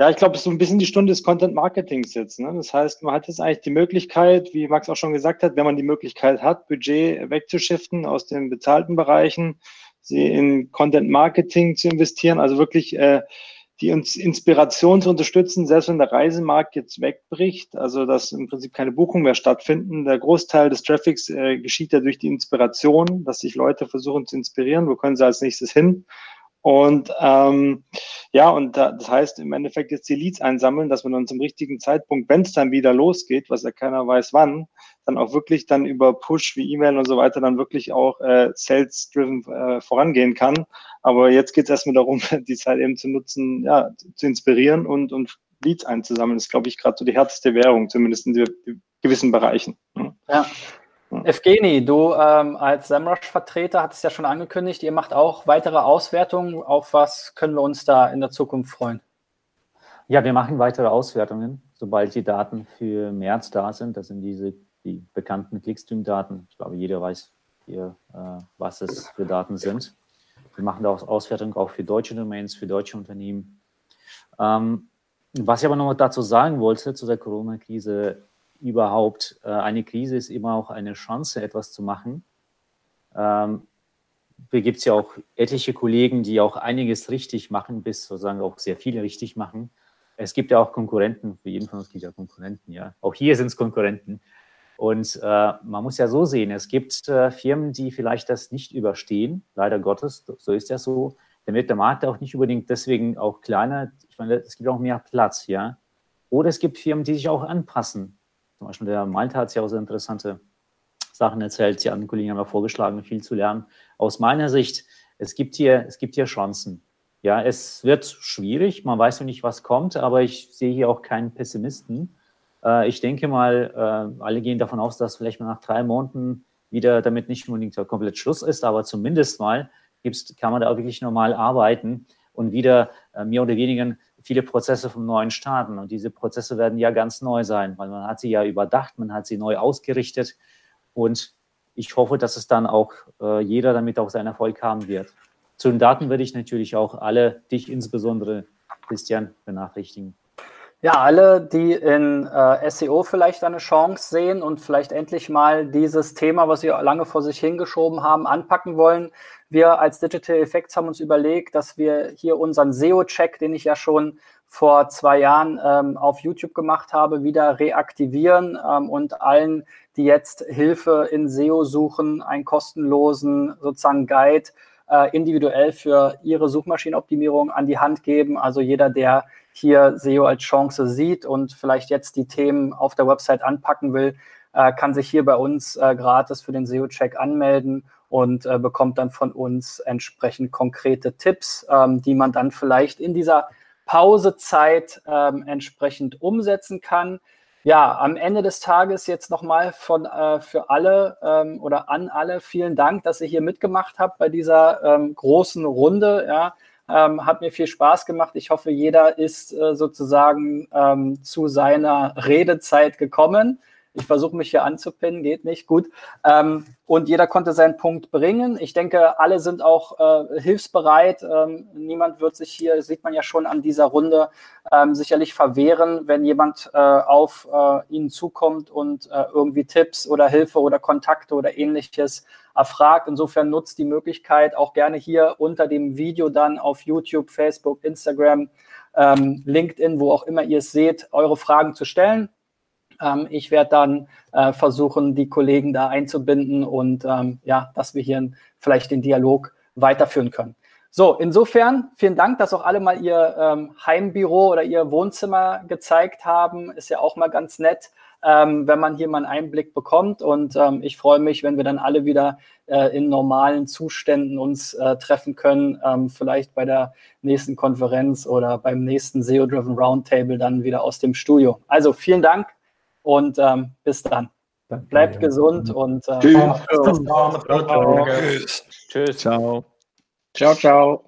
Speaker 8: ja, ich glaube, es ist so ein bisschen die Stunde des Content Marketings jetzt. Ne? Das heißt, man hat jetzt eigentlich die Möglichkeit, wie Max auch schon gesagt hat, wenn man die Möglichkeit hat, Budget wegzuschiften aus den bezahlten Bereichen, sie in Content Marketing zu investieren, also wirklich äh, die uns Inspiration zu unterstützen, selbst wenn der Reisemarkt jetzt wegbricht, also dass im Prinzip keine Buchungen mehr stattfinden. Der Großteil des Traffics äh, geschieht ja durch die Inspiration, dass sich Leute versuchen zu inspirieren, wo können sie als nächstes hin. Und ähm, ja, und da, das heißt im Endeffekt jetzt die Leads einsammeln, dass man dann zum richtigen Zeitpunkt, wenn es dann wieder losgeht, was ja keiner weiß wann, dann auch wirklich dann über Push wie E-Mail und so weiter dann wirklich auch äh, sales-driven äh, vorangehen kann. Aber jetzt geht es erstmal darum, die Zeit eben zu nutzen, ja, zu inspirieren und, und Leads einzusammeln. Das ist, glaube ich, gerade so die härteste Währung, zumindest in gewissen Bereichen.
Speaker 1: Ja. Evgeni, du ähm, als SEMrush-Vertreter hattest ja schon angekündigt, ihr macht auch weitere Auswertungen. Auf was können wir uns da in der Zukunft freuen?
Speaker 2: Ja, wir machen weitere Auswertungen, sobald die Daten für März da sind. Das sind diese die bekannten Clickstream-Daten. Ich glaube, jeder weiß hier, äh, was es für Daten sind. Wir machen da auch Auswertungen auch für deutsche Domains, für deutsche Unternehmen. Ähm, was ich aber noch dazu sagen wollte, zu der Corona-Krise, überhaupt, äh, eine Krise ist immer auch eine Chance, etwas zu machen. Ähm, hier gibt es ja auch etliche Kollegen, die auch einiges richtig machen, bis sozusagen auch sehr viele richtig machen. Es gibt ja auch Konkurrenten, für jeden von uns gibt es ja Konkurrenten, ja. Auch hier sind es Konkurrenten. Und äh, man muss ja so sehen, es gibt äh, Firmen, die vielleicht das nicht überstehen, leider Gottes, so ist ja so. Dann wird der Markt auch nicht unbedingt deswegen auch kleiner. Ich meine, es gibt auch mehr Platz, ja. Oder es gibt Firmen, die sich auch anpassen zum Beispiel der Malte hat ja auch sehr interessante Sachen erzählt. Die anderen Kollegen haben ja vorgeschlagen, viel zu lernen. Aus meiner Sicht, es gibt hier, es gibt hier Chancen. Ja, es wird schwierig, man weiß noch nicht, was kommt, aber ich sehe hier auch keinen Pessimisten. Äh, ich denke mal, äh, alle gehen davon aus, dass vielleicht mal nach drei Monaten wieder damit nicht unbedingt komplett Schluss ist, aber zumindest mal gibt's, kann man da auch wirklich normal arbeiten und wieder äh, mehr oder weniger viele Prozesse vom neuen starten. Und diese Prozesse werden ja ganz neu sein, weil man hat sie ja überdacht, man hat sie neu ausgerichtet. Und ich hoffe, dass es dann auch äh, jeder damit auch seinen Erfolg haben wird. Zu den Daten würde ich natürlich auch alle, dich insbesondere, Christian, benachrichtigen.
Speaker 1: Ja, alle, die in äh, SEO vielleicht eine Chance sehen und vielleicht endlich mal dieses Thema, was sie lange vor sich hingeschoben haben, anpacken wollen. Wir als Digital Effects haben uns überlegt, dass wir hier unseren SEO-Check, den ich ja schon vor zwei Jahren ähm, auf YouTube gemacht habe, wieder reaktivieren ähm, und allen, die jetzt Hilfe in SEO suchen, einen kostenlosen sozusagen Guide äh, individuell für ihre Suchmaschinenoptimierung an die Hand geben. Also jeder, der hier SEO als Chance sieht und vielleicht jetzt die Themen auf der Website anpacken will, äh, kann sich hier bei uns äh, gratis für den SEO-Check anmelden und äh, bekommt dann von uns entsprechend konkrete Tipps, ähm, die man dann vielleicht in dieser Pausezeit ähm, entsprechend umsetzen kann. Ja, am Ende des Tages jetzt nochmal von äh, für alle ähm, oder an alle vielen Dank, dass ihr hier mitgemacht habt bei dieser ähm, großen Runde. Ja, ähm, hat mir viel Spaß gemacht. Ich hoffe, jeder ist äh, sozusagen ähm, zu seiner Redezeit gekommen. Ich versuche mich hier anzupinnen, geht nicht, gut. Ähm, und jeder konnte seinen Punkt bringen. Ich denke, alle sind auch äh, hilfsbereit. Ähm, niemand wird sich hier, sieht man ja schon an dieser Runde, ähm, sicherlich verwehren, wenn jemand äh, auf äh, ihn zukommt und äh, irgendwie Tipps oder Hilfe oder Kontakte oder ähnliches erfragt. Insofern nutzt die Möglichkeit auch gerne hier unter dem Video dann auf YouTube, Facebook, Instagram, ähm, LinkedIn, wo auch immer ihr es seht, eure Fragen zu stellen. Ähm, ich werde dann äh, versuchen, die Kollegen da einzubinden und ähm, ja, dass wir hier vielleicht den Dialog weiterführen können. So, insofern vielen Dank, dass auch alle mal ihr ähm, Heimbüro oder ihr Wohnzimmer gezeigt haben. Ist ja auch mal ganz nett, ähm, wenn man hier mal einen Einblick bekommt. Und ähm, ich freue mich, wenn wir dann alle wieder äh, in normalen Zuständen uns äh, treffen können. Ähm, vielleicht bei der nächsten Konferenz oder beim nächsten SEO-Driven Roundtable dann wieder aus dem Studio. Also vielen Dank und ähm, bis dann. Danke, Bleibt ja. gesund und äh, tschüss.
Speaker 7: Tschüss. Tschüss. Ciao.
Speaker 9: Ciao, ciao.